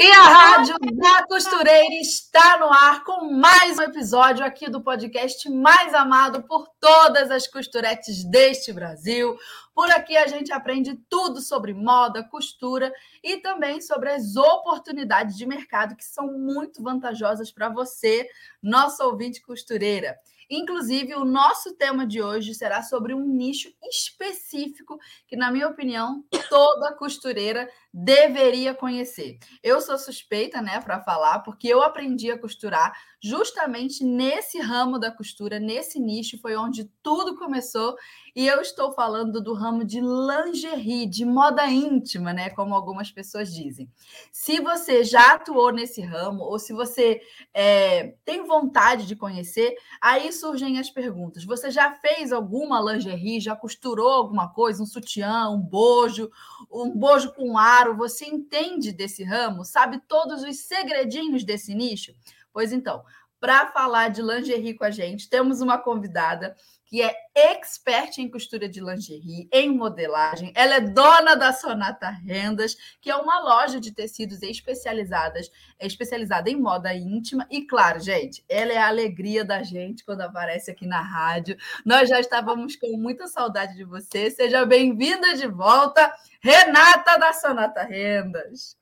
E a Rádio da Costureira está no ar com mais um episódio aqui do podcast mais amado por todas as costuretes deste Brasil. Por aqui a gente aprende tudo sobre moda, costura e também sobre as oportunidades de mercado que são muito vantajosas para você, nosso ouvinte costureira. Inclusive, o nosso tema de hoje será sobre um nicho específico que, na minha opinião, toda costureira deveria conhecer. Eu sou suspeita, né, para falar, porque eu aprendi a costurar justamente nesse ramo da costura, nesse nicho, foi onde tudo começou. E eu estou falando do ramo de lingerie, de moda íntima, né? Como algumas pessoas dizem. Se você já atuou nesse ramo, ou se você é, tem vontade de conhecer, aí surgem as perguntas. Você já fez alguma lingerie? Já costurou alguma coisa? Um sutiã, um bojo, um bojo com aro? Você entende desse ramo? Sabe todos os segredinhos desse nicho? Pois então, para falar de lingerie com a gente, temos uma convidada que é expert em costura de lingerie, em modelagem. Ela é dona da Sonata Rendas, que é uma loja de tecidos especializadas, especializada em moda íntima. E claro, gente, ela é a alegria da gente quando aparece aqui na rádio. Nós já estávamos com muita saudade de você. Seja bem-vinda de volta, Renata da Sonata Rendas.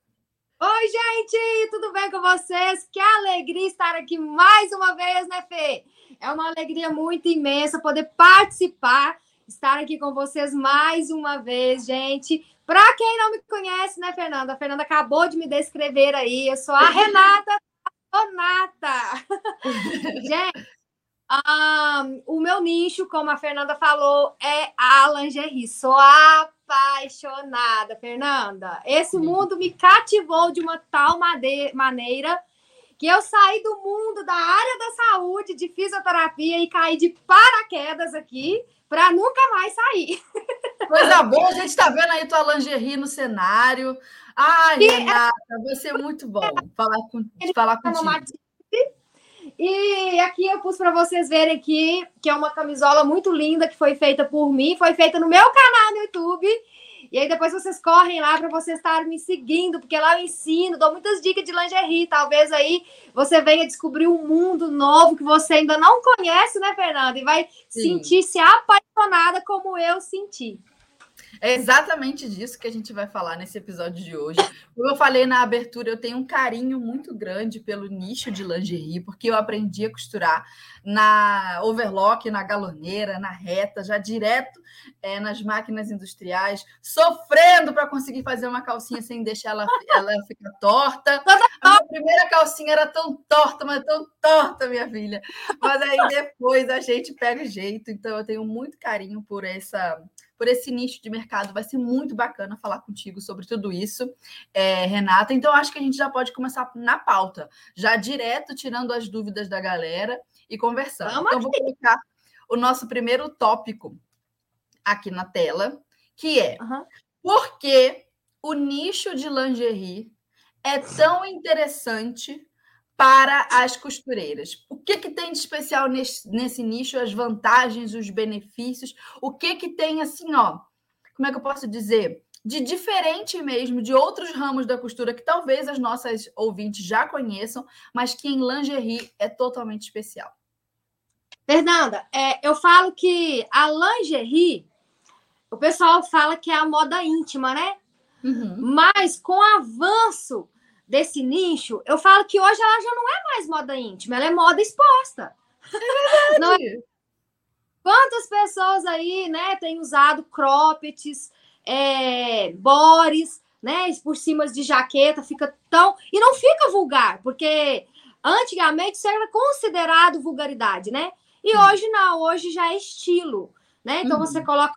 Oi, gente, tudo bem com vocês? Que alegria estar aqui mais uma vez, né, Fê? É uma alegria muito imensa poder participar, estar aqui com vocês mais uma vez, gente. Para quem não me conhece, né, Fernanda? A Fernanda acabou de me descrever aí. Eu sou a Renata Donata. gente, um, o meu nicho, como a Fernanda falou, é a lingerie. Sou apaixonada, Fernanda. Esse mundo me cativou de uma tal maneira que eu saí do mundo da área da saúde, de fisioterapia e caí de paraquedas aqui para nunca mais sair. Coisa boa, a gente está vendo aí tua lingerie no cenário. Ai, e Renata, é... vai ser muito bom falar, com, falar contigo. E aqui eu pus para vocês verem aqui, que é uma camisola muito linda que foi feita por mim, foi feita no meu canal no YouTube. E aí depois vocês correm lá para vocês estarem me seguindo, porque lá eu ensino, dou muitas dicas de lingerie. Talvez aí você venha descobrir um mundo novo que você ainda não conhece, né, Fernanda? E vai sentir-se apaixonada como eu senti. É exatamente disso que a gente vai falar nesse episódio de hoje. Como eu falei na abertura, eu tenho um carinho muito grande pelo nicho de lingerie, porque eu aprendi a costurar na overlock, na galoneira, na reta, já direto é, nas máquinas industriais, sofrendo para conseguir fazer uma calcinha sem deixar ela, ela ficar torta. A minha primeira calcinha era tão torta, mas tão torta, minha filha. Mas aí depois a gente pega jeito. Então eu tenho muito carinho por essa por esse nicho de mercado. Vai ser muito bacana falar contigo sobre tudo isso, é, Renata. Então, acho que a gente já pode começar na pauta, já direto tirando as dúvidas da galera e conversando. Vamos então, vou colocar o nosso primeiro tópico aqui na tela, que é uhum. por que o nicho de lingerie é tão interessante para as costureiras. O que, que tem de especial nesse, nesse nicho? As vantagens, os benefícios? O que, que tem assim, ó? Como é que eu posso dizer? De diferente mesmo de outros ramos da costura que talvez as nossas ouvintes já conheçam, mas que em lingerie é totalmente especial. Fernanda, é, eu falo que a lingerie, o pessoal fala que é a moda íntima, né? Uhum. Mas com o avanço desse nicho, eu falo que hoje ela já não é mais moda íntima, ela é moda exposta. É não é? Quantas pessoas aí, né, têm usado croppeds, é, bores, né, por cima de jaqueta, fica tão... E não fica vulgar, porque antigamente isso era considerado vulgaridade, né? E hoje não, hoje já é estilo, né? Então uhum. você coloca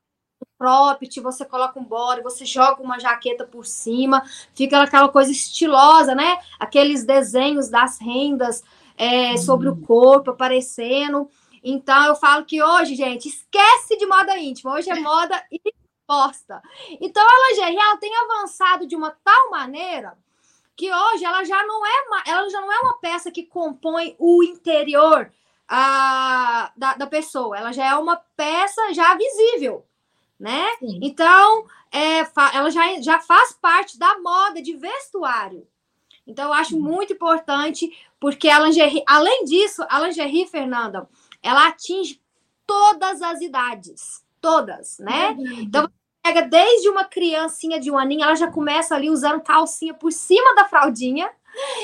cropped, você coloca um body, você joga uma jaqueta por cima, fica aquela coisa estilosa, né? Aqueles desenhos das rendas é, sobre o corpo aparecendo. Então eu falo que hoje, gente, esquece de moda íntima. Hoje é moda imposta. Então a lingerie ela tem avançado de uma tal maneira que hoje ela já não é uma, ela já não é uma peça que compõe o interior a, da, da pessoa. Ela já é uma peça já visível, né? Sim. Então é, ela já, já faz parte da moda de vestuário. Então, eu acho uhum. muito importante, porque a lingerie, além disso, a lingerie, Fernanda, ela atinge todas as idades. Todas, né? Uhum. Então, pega desde uma criancinha de um aninho, ela já começa ali usando calcinha por cima da fraldinha,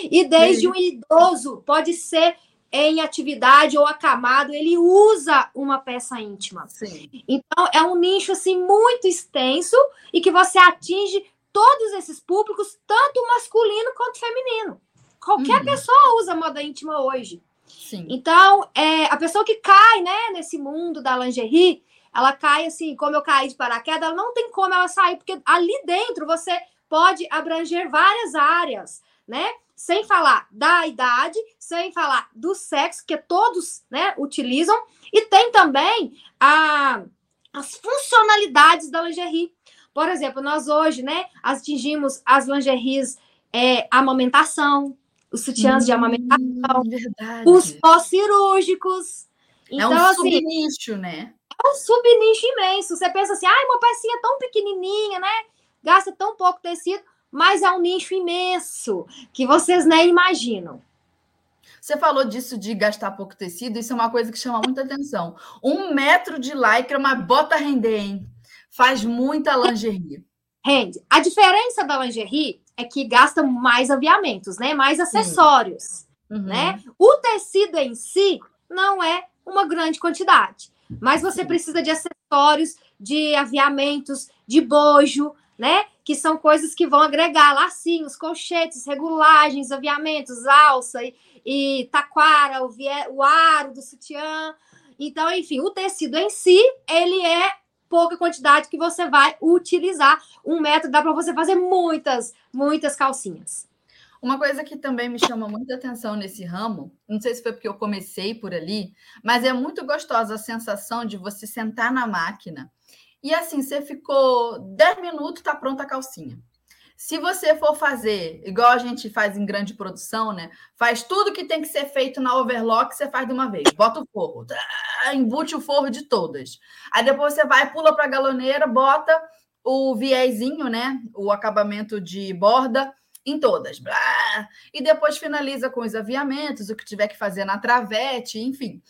e desde uhum. um idoso, pode ser em atividade ou acamado, ele usa uma peça íntima. Sim. Então, é um nicho assim muito extenso e que você atinge todos esses públicos, tanto masculino quanto feminino. Qualquer uhum. pessoa usa moda íntima hoje. Sim. Então, é, a pessoa que cai né, nesse mundo da lingerie, ela cai assim, como eu caí de paraquedas, ela não tem como ela sair, porque ali dentro você pode abranger várias áreas, né? Sem falar da idade, sem falar do sexo, que todos né, utilizam, e tem também a, as funcionalidades da lingerie. Por exemplo, nós hoje, né, atingimos as lingeries é, amamentação, os sutiãs hum, de amamentação, verdade. os pós-cirúrgicos. Então, é um assim, subnicho, né? É um subnicho imenso. Você pensa assim, ah, uma pecinha tão pequenininha, né? Gasta tão pouco tecido, mas é um nicho imenso que vocês nem imaginam. Você falou disso de gastar pouco tecido, isso é uma coisa que chama muita atenção. Um metro de lycra, mas bota render, hein? Faz muita lingerie. Rende. A diferença da lingerie é que gasta mais aviamentos, né? Mais acessórios, uhum. né? O tecido em si não é uma grande quantidade, mas você precisa de acessórios, de aviamentos, de bojo, né? Que são coisas que vão agregar lacinhos, colchetes, regulagens, aviamentos, alça e, e taquara, o, vie, o aro do sutiã. Então, enfim, o tecido em si, ele é pouca quantidade que você vai utilizar. Um metro dá para você fazer muitas, muitas calcinhas. Uma coisa que também me chama muita atenção nesse ramo, não sei se foi porque eu comecei por ali, mas é muito gostosa a sensação de você sentar na máquina e assim, você ficou 10 minutos, tá pronta a calcinha. Se você for fazer, igual a gente faz em grande produção, né? Faz tudo que tem que ser feito na overlock, você faz de uma vez. Bota o forro, tá, embute o forro de todas. Aí depois você vai, pula para a galoneira, bota o viezinho, né? O acabamento de borda em todas. Blá, e depois finaliza com os aviamentos, o que tiver que fazer na travete, enfim.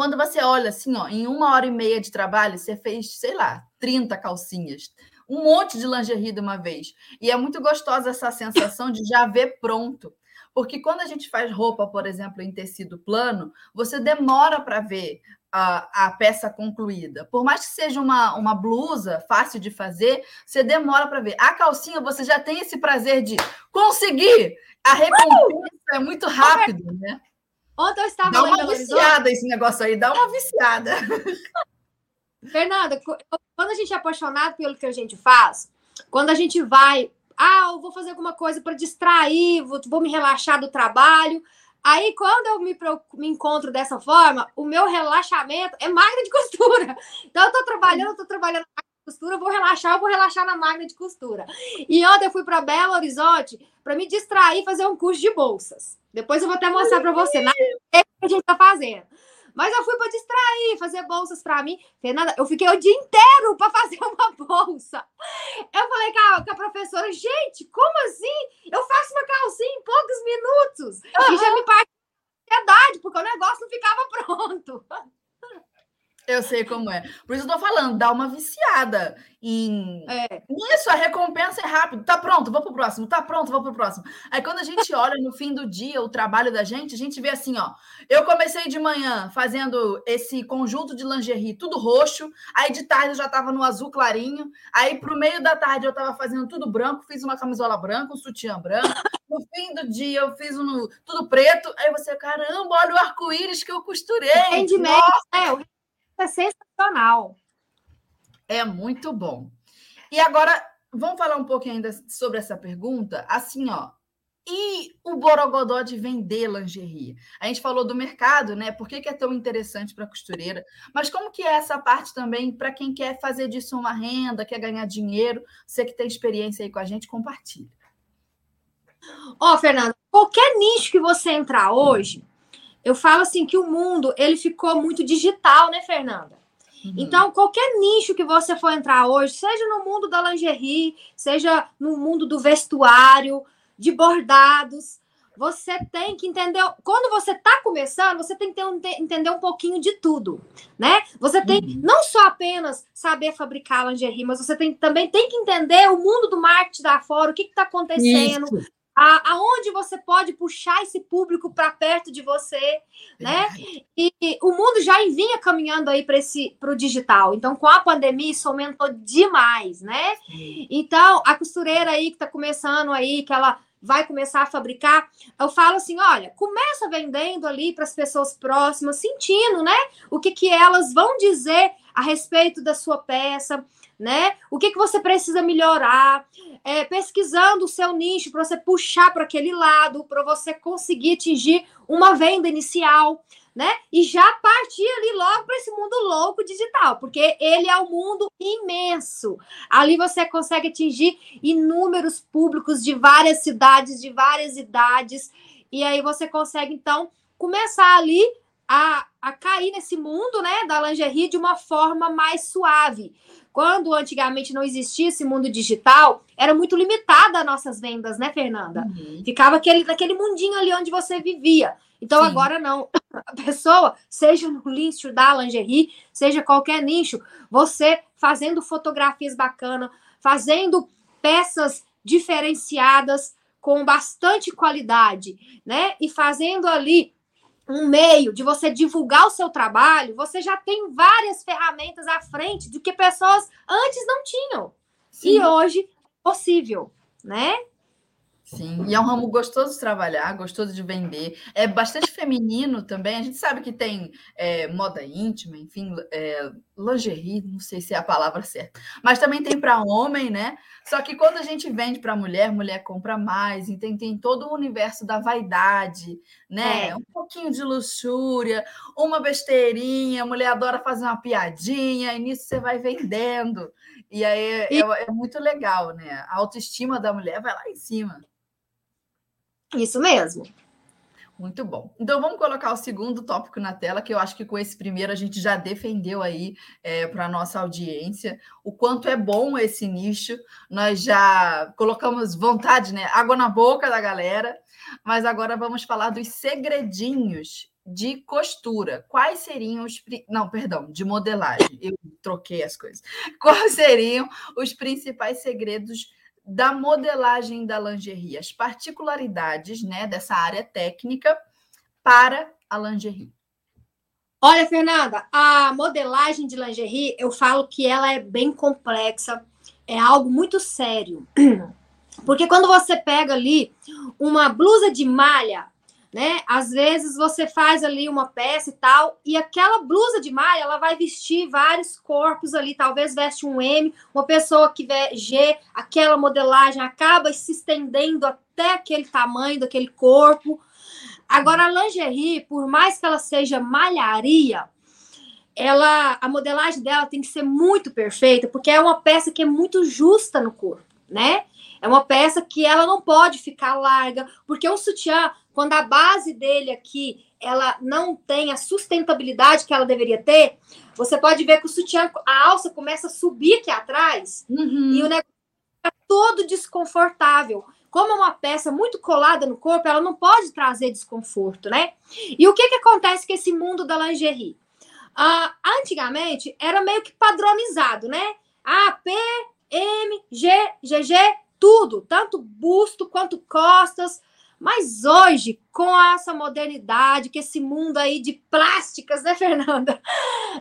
Quando você olha assim, ó, em uma hora e meia de trabalho, você fez, sei lá, 30 calcinhas um monte de lingerie de uma vez. E é muito gostosa essa sensação de já ver pronto. Porque quando a gente faz roupa, por exemplo, em tecido plano, você demora para ver a, a, peça concluída. Por mais que seja uma, uma blusa fácil de fazer, você demora para ver. A calcinha, você já tem esse prazer de conseguir. A recompensa uh! é muito rápido, né? Ontem eu estava Dá uma viciada esse negócio aí, dá uma viciada. Fernanda, quando a gente é apaixonado pelo que a gente faz, quando a gente vai, ah, eu vou fazer alguma coisa para distrair, vou, vou, me relaxar do trabalho. Aí, quando eu me, me encontro dessa forma, o meu relaxamento é máquina de costura. Então, eu tô trabalhando, tô trabalhando costura, vou relaxar, eu vou relaxar na máquina de costura. E ontem eu fui para Belo Horizonte para me distrair e fazer um curso de bolsas. Depois eu vou até mostrar para você na que a gente tá fazendo. Mas eu fui para distrair, fazer bolsas para mim. Fernanda, eu fiquei o dia inteiro para fazer uma bolsa. Eu falei com a, professora, gente, como assim? Eu faço uma calcinha em poucos minutos. Uhum. E já me parte ansiedade, porque o negócio não ficava pronto. Eu sei como é. Por isso eu tô falando, dá uma viciada em é. isso, a recompensa é rápido. Tá pronto, vou pro próximo. Tá pronto, vou pro próximo. Aí quando a gente olha no fim do dia o trabalho da gente, a gente vê assim, ó. Eu comecei de manhã fazendo esse conjunto de lingerie tudo roxo, aí de tarde eu já tava no azul clarinho, aí pro meio da tarde eu tava fazendo tudo branco, fiz uma camisola branca, um sutiã branco. No fim do dia eu fiz um, tudo preto. Aí você, caramba, olha o arco-íris que eu costurei. Rendimento, é, o é sensacional. É muito bom. E agora, vamos falar um pouquinho ainda sobre essa pergunta? Assim, ó, E o borogodó de vender lingerie? A gente falou do mercado, né? Por que, que é tão interessante para a costureira? Mas como que é essa parte também para quem quer fazer disso uma renda, quer ganhar dinheiro? Você que tem experiência aí com a gente, compartilha. Ó, oh, Fernanda, qualquer nicho que você entrar hoje, eu falo assim que o mundo ele ficou muito digital, né, Fernanda? Uhum. Então, qualquer nicho que você for entrar hoje, seja no mundo da lingerie, seja no mundo do vestuário, de bordados. Você tem que entender. Quando você está começando, você tem que ter, entender um pouquinho de tudo, né? Você tem uhum. não só apenas saber fabricar lingerie, mas você tem, também tem que entender o mundo do marketing da fora, o que está acontecendo. Isso. A, aonde você pode puxar esse público para perto de você, né? E, e, o mundo já vinha caminhando aí para o digital. Então, com a pandemia, isso aumentou demais, né? Então, a costureira aí que está começando aí, que ela vai começar a fabricar, eu falo assim, olha, começa vendendo ali para as pessoas próximas, sentindo, né? O que, que elas vão dizer a respeito da sua peça, né? O que, que você precisa melhorar, é, pesquisando o seu nicho para você puxar para aquele lado, para você conseguir atingir uma venda inicial né? E já partir ali logo para esse mundo louco digital, porque ele é um mundo imenso. Ali você consegue atingir inúmeros públicos de várias cidades, de várias idades, e aí você consegue então começar ali a, a cair nesse mundo, né, da lingerie de uma forma mais suave. Quando antigamente não existia esse mundo digital, era muito limitada as nossas vendas, né, Fernanda? Uhum. Ficava aquele, naquele mundinho ali onde você vivia. Então, Sim. agora não. A pessoa, seja no nicho da lingerie, seja qualquer nicho, você fazendo fotografias bacanas, fazendo peças diferenciadas com bastante qualidade, né? E fazendo ali um meio de você divulgar o seu trabalho, você já tem várias ferramentas à frente do que pessoas antes não tinham. Sim. E hoje possível, né? Sim, e é um ramo gostoso de trabalhar, gostoso de vender. É bastante feminino também. A gente sabe que tem é, moda íntima, enfim, é, lingerie, não sei se é a palavra certa. Mas também tem para homem, né? Só que quando a gente vende para mulher, mulher compra mais. Então tem todo o universo da vaidade, né? É. Um pouquinho de luxúria, uma besteirinha, a mulher adora fazer uma piadinha, e nisso você vai vendendo. E aí e... é, é muito legal, né? A autoestima da mulher vai lá em cima. Isso mesmo. Muito bom. Então vamos colocar o segundo tópico na tela, que eu acho que com esse primeiro a gente já defendeu aí é, para a nossa audiência o quanto é bom esse nicho. Nós já colocamos vontade, né? Água na boca da galera, mas agora vamos falar dos segredinhos de costura. Quais seriam os. Não, perdão, de modelagem. Eu troquei as coisas. Quais seriam os principais segredos da modelagem da lingerie, as particularidades né, dessa área técnica para a lingerie. Olha, Fernanda, a modelagem de lingerie, eu falo que ela é bem complexa, é algo muito sério. Porque quando você pega ali uma blusa de malha né? Às vezes você faz ali uma peça e tal, e aquela blusa de malha, ela vai vestir vários corpos ali, talvez veste um M, uma pessoa que vê G, aquela modelagem acaba se estendendo até aquele tamanho daquele corpo. Agora a lingerie, por mais que ela seja malharia, ela a modelagem dela tem que ser muito perfeita, porque é uma peça que é muito justa no corpo, né? É uma peça que ela não pode ficar larga, porque o sutiã, quando a base dele aqui ela não tem a sustentabilidade que ela deveria ter, você pode ver que o sutiã, a alça começa a subir aqui atrás uhum. e o negócio fica todo desconfortável. Como é uma peça muito colada no corpo, ela não pode trazer desconforto, né? E o que, que acontece com esse mundo da lingerie? Ah, antigamente era meio que padronizado, né? A, P, M, G, GG, tudo, tanto busto quanto costas. Mas hoje, com essa modernidade, que esse mundo aí de plásticas, né, Fernanda?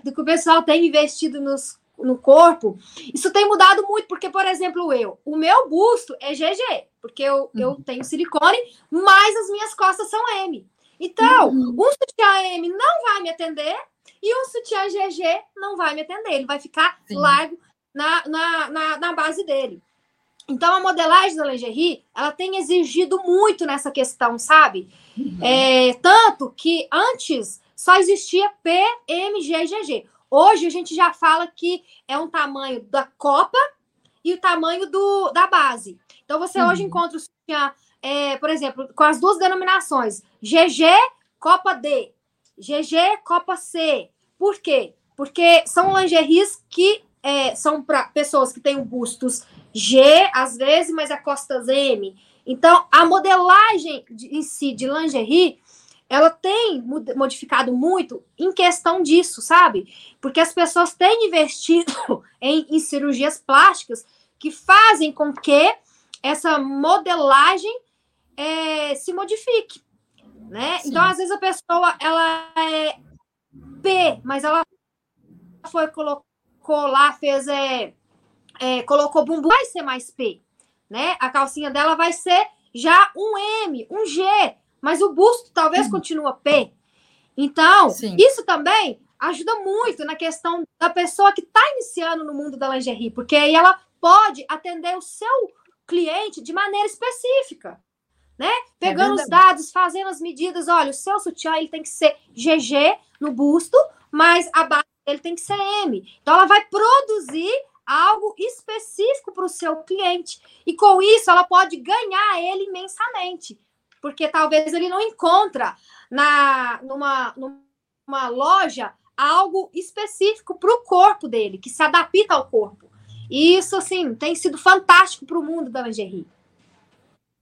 Do que o pessoal tem investido nos, no corpo, isso tem mudado muito, porque, por exemplo, eu, o meu busto é GG, porque eu, uhum. eu tenho silicone, mas as minhas costas são M. Então, uhum. um sutiã M não vai me atender e um sutiã GG não vai me atender. Ele vai ficar Sim. largo na, na, na, na base dele. Então, a modelagem da lingerie, ela tem exigido muito nessa questão, sabe? Uhum. É, tanto que antes só existia P, M, G e GG. Hoje a gente já fala que é um tamanho da copa e o tamanho do, da base. Então, você uhum. hoje encontra o sutiã, é, por exemplo, com as duas denominações, GG, Copa D, GG, Copa C. Por quê? Porque são lingeries que é, são para pessoas que têm bustos G, às vezes, mas é costas M. Então, a modelagem de, em si de lingerie, ela tem modificado muito em questão disso, sabe? Porque as pessoas têm investido em, em cirurgias plásticas que fazem com que essa modelagem é, se modifique, né? Sim. Então, às vezes a pessoa ela é P, mas ela foi colocou lá, fez é, é, colocou bumbum, vai ser mais P, né? A calcinha dela vai ser já um M, um G, mas o busto talvez uhum. continua P. Então, Sim. isso também ajuda muito na questão da pessoa que está iniciando no mundo da lingerie, porque aí ela pode atender o seu cliente de maneira específica, né? Pegando é os dados, fazendo as medidas, olha, o seu sutiã ele tem que ser GG no busto, mas a base ele tem que ser M. Então ela vai produzir algo específico para o seu cliente. E com isso, ela pode ganhar ele imensamente. Porque talvez ele não encontra na, numa, numa loja algo específico para o corpo dele, que se adapta ao corpo. E isso, assim, tem sido fantástico para o mundo da lingerie.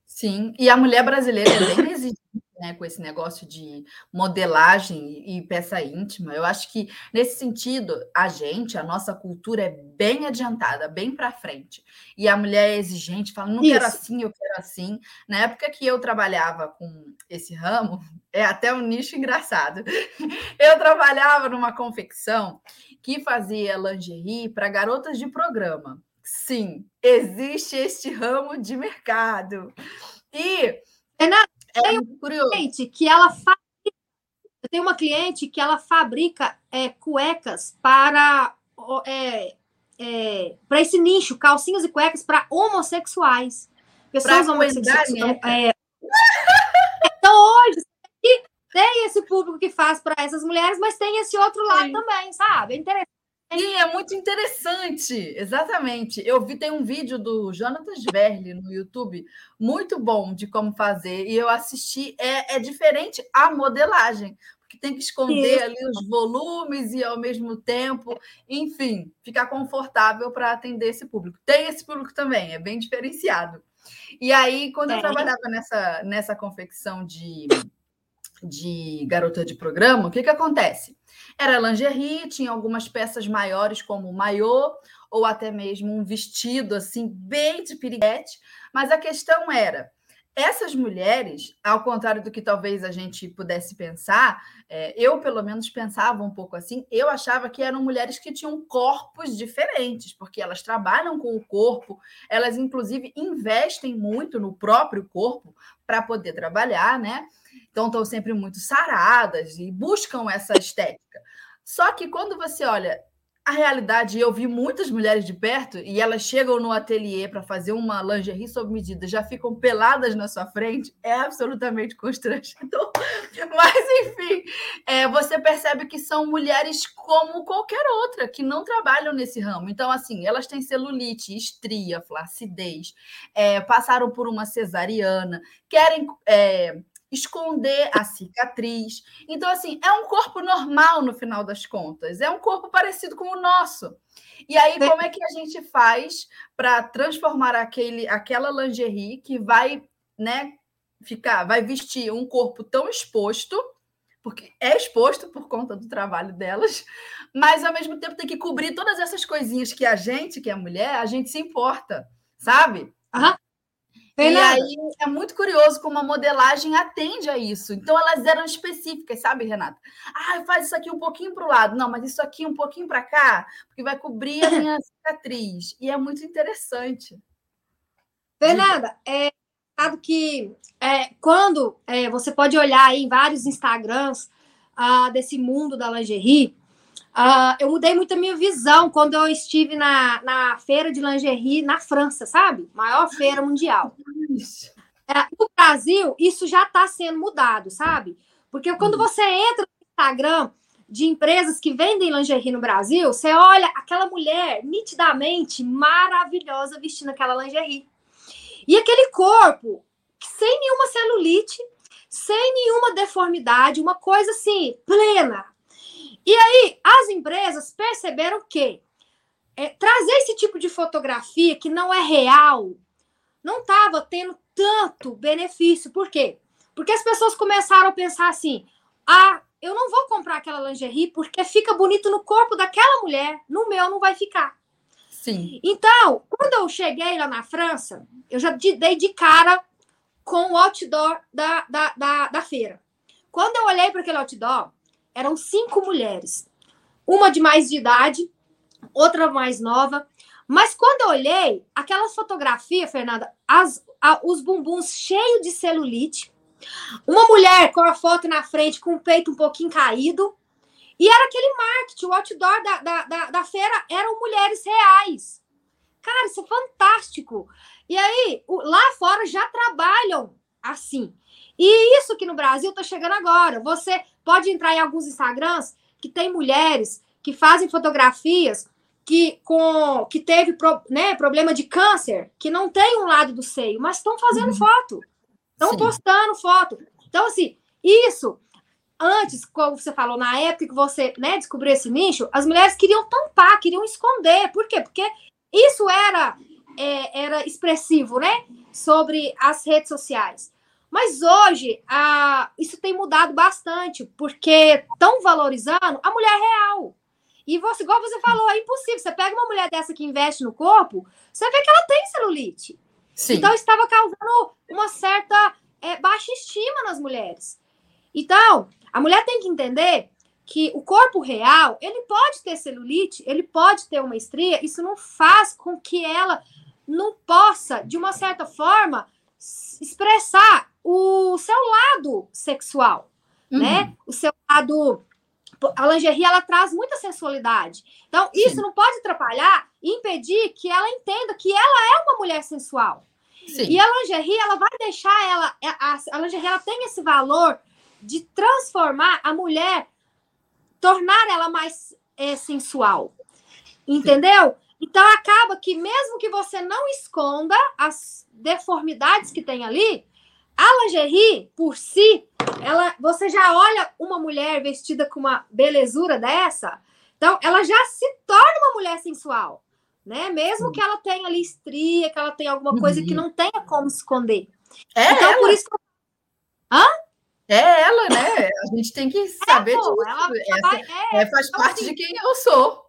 Sim, e a mulher brasileira é bem resistente né, com esse negócio de modelagem e peça íntima. Eu acho que, nesse sentido, a gente, a nossa cultura é bem adiantada, bem para frente. E a mulher é exigente, fala, não Isso. quero assim, eu quero assim. Na época que eu trabalhava com esse ramo, é até um nicho engraçado. Eu trabalhava numa confecção que fazia lingerie para garotas de programa. Sim, existe este ramo de mercado. E. Renata, é muito curioso. Cliente que ela fabrica, eu tenho uma cliente que ela fabrica é, cuecas para é, é, para esse nicho, calcinhas e cuecas para homossexuais. Pessoas homossexuais. Então, é... então, hoje tem esse público que faz para essas mulheres, mas tem esse outro lado Sim. também, sabe? É interessante. Sim, é muito interessante, exatamente. Eu vi, tem um vídeo do Jonathan Verli no YouTube, muito bom de como fazer, e eu assisti. É, é diferente a modelagem, porque tem que esconder ali os volumes e ao mesmo tempo, enfim, ficar confortável para atender esse público. Tem esse público também, é bem diferenciado. E aí, quando é. eu trabalhava nessa, nessa confecção de, de garota de programa, o que, que acontece? Era lingerie, tinha algumas peças maiores, como maiô, ou até mesmo um vestido assim, bem de piriguete. Mas a questão era: essas mulheres, ao contrário do que talvez a gente pudesse pensar, é, eu pelo menos pensava um pouco assim, eu achava que eram mulheres que tinham corpos diferentes, porque elas trabalham com o corpo, elas inclusive investem muito no próprio corpo para poder trabalhar, né? Então estão sempre muito saradas e buscam essa estética. Só que quando você olha a realidade, eu vi muitas mulheres de perto e elas chegam no ateliê para fazer uma lingerie sob medida, já ficam peladas na sua frente, é absolutamente constrangedor. Mas, enfim, é, você percebe que são mulheres como qualquer outra, que não trabalham nesse ramo. Então, assim, elas têm celulite, estria, flacidez, é, passaram por uma cesariana, querem. É, esconder a cicatriz. Então, assim, é um corpo normal no final das contas, é um corpo parecido com o nosso. E aí, como é que a gente faz para transformar aquele, aquela lingerie que vai, né, ficar, vai vestir um corpo tão exposto, porque é exposto por conta do trabalho delas, mas ao mesmo tempo tem que cobrir todas essas coisinhas que a gente, que é mulher, a gente se importa, sabe? Uhum. E aí é muito curioso como a modelagem atende a isso. Então elas eram específicas, sabe, Renata? Ah, faz isso aqui um pouquinho para o lado. Não, mas isso aqui um pouquinho para cá, porque vai cobrir a minha cicatriz. E é muito interessante. Fernanda, é sabe que é, quando é, você pode olhar aí em vários Instagrams ah, desse mundo da lingerie, Uh, eu mudei muito a minha visão quando eu estive na, na feira de lingerie na França, sabe? Maior feira mundial. É, no Brasil, isso já está sendo mudado, sabe? Porque quando uhum. você entra no Instagram de empresas que vendem lingerie no Brasil, você olha aquela mulher nitidamente maravilhosa vestindo aquela lingerie. E aquele corpo sem nenhuma celulite, sem nenhuma deformidade, uma coisa assim, plena. E aí, as empresas perceberam que é, trazer esse tipo de fotografia que não é real não estava tendo tanto benefício. Por quê? Porque as pessoas começaram a pensar assim: ah, eu não vou comprar aquela lingerie porque fica bonito no corpo daquela mulher, no meu não vai ficar. Sim. Então, quando eu cheguei lá na França, eu já dei de cara com o outdoor da, da, da, da feira. Quando eu olhei para aquele outdoor, eram cinco mulheres. Uma de mais de idade, outra mais nova. Mas quando eu olhei, aquela fotografia, Fernanda, as, a, os bumbuns cheios de celulite, uma mulher com a foto na frente com o peito um pouquinho caído. E era aquele marketing, o outdoor da, da, da, da feira eram mulheres reais. Cara, isso é fantástico. E aí, lá fora já trabalham assim. E isso que no Brasil está chegando agora. Você pode entrar em alguns Instagrams que tem mulheres que fazem fotografias que com que teve pro, né, problema de câncer, que não tem um lado do seio, mas estão fazendo uhum. foto. Estão postando foto. Então, assim, isso, antes, como você falou, na época que você né, descobriu esse nicho, as mulheres queriam tampar, queriam esconder. Por quê? Porque isso era, é, era expressivo, né? Sobre as redes sociais. Mas hoje, a, isso tem mudado bastante, porque estão valorizando a mulher real. E você, igual você falou, é impossível. Você pega uma mulher dessa que investe no corpo, você vê que ela tem celulite. Sim. Então, estava causando uma certa é, baixa estima nas mulheres. Então, a mulher tem que entender que o corpo real, ele pode ter celulite, ele pode ter uma estria, isso não faz com que ela não possa, de uma certa forma, expressar o seu lado sexual, uhum. né? O seu lado a lingerie ela traz muita sensualidade. Então, isso Sim. não pode atrapalhar e impedir que ela entenda que ela é uma mulher sensual. Sim. E a lingerie, ela vai deixar ela. É, a, a lingerie ela tem esse valor de transformar a mulher, tornar ela mais é, sensual. Entendeu? Sim. Então acaba que, mesmo que você não esconda as deformidades que tem ali, a lingerie, por si, ela, você já olha uma mulher vestida com uma belezura dessa, então ela já se torna uma mulher sensual né? Mesmo que ela tenha ali estria, que ela tenha alguma coisa que uhum. não tenha como esconder. É então, ela. por isso que... Hã? É ela, né? A gente tem que saber é, disso. Ela, Essa, é, é, faz então, parte assim, de quem eu sou.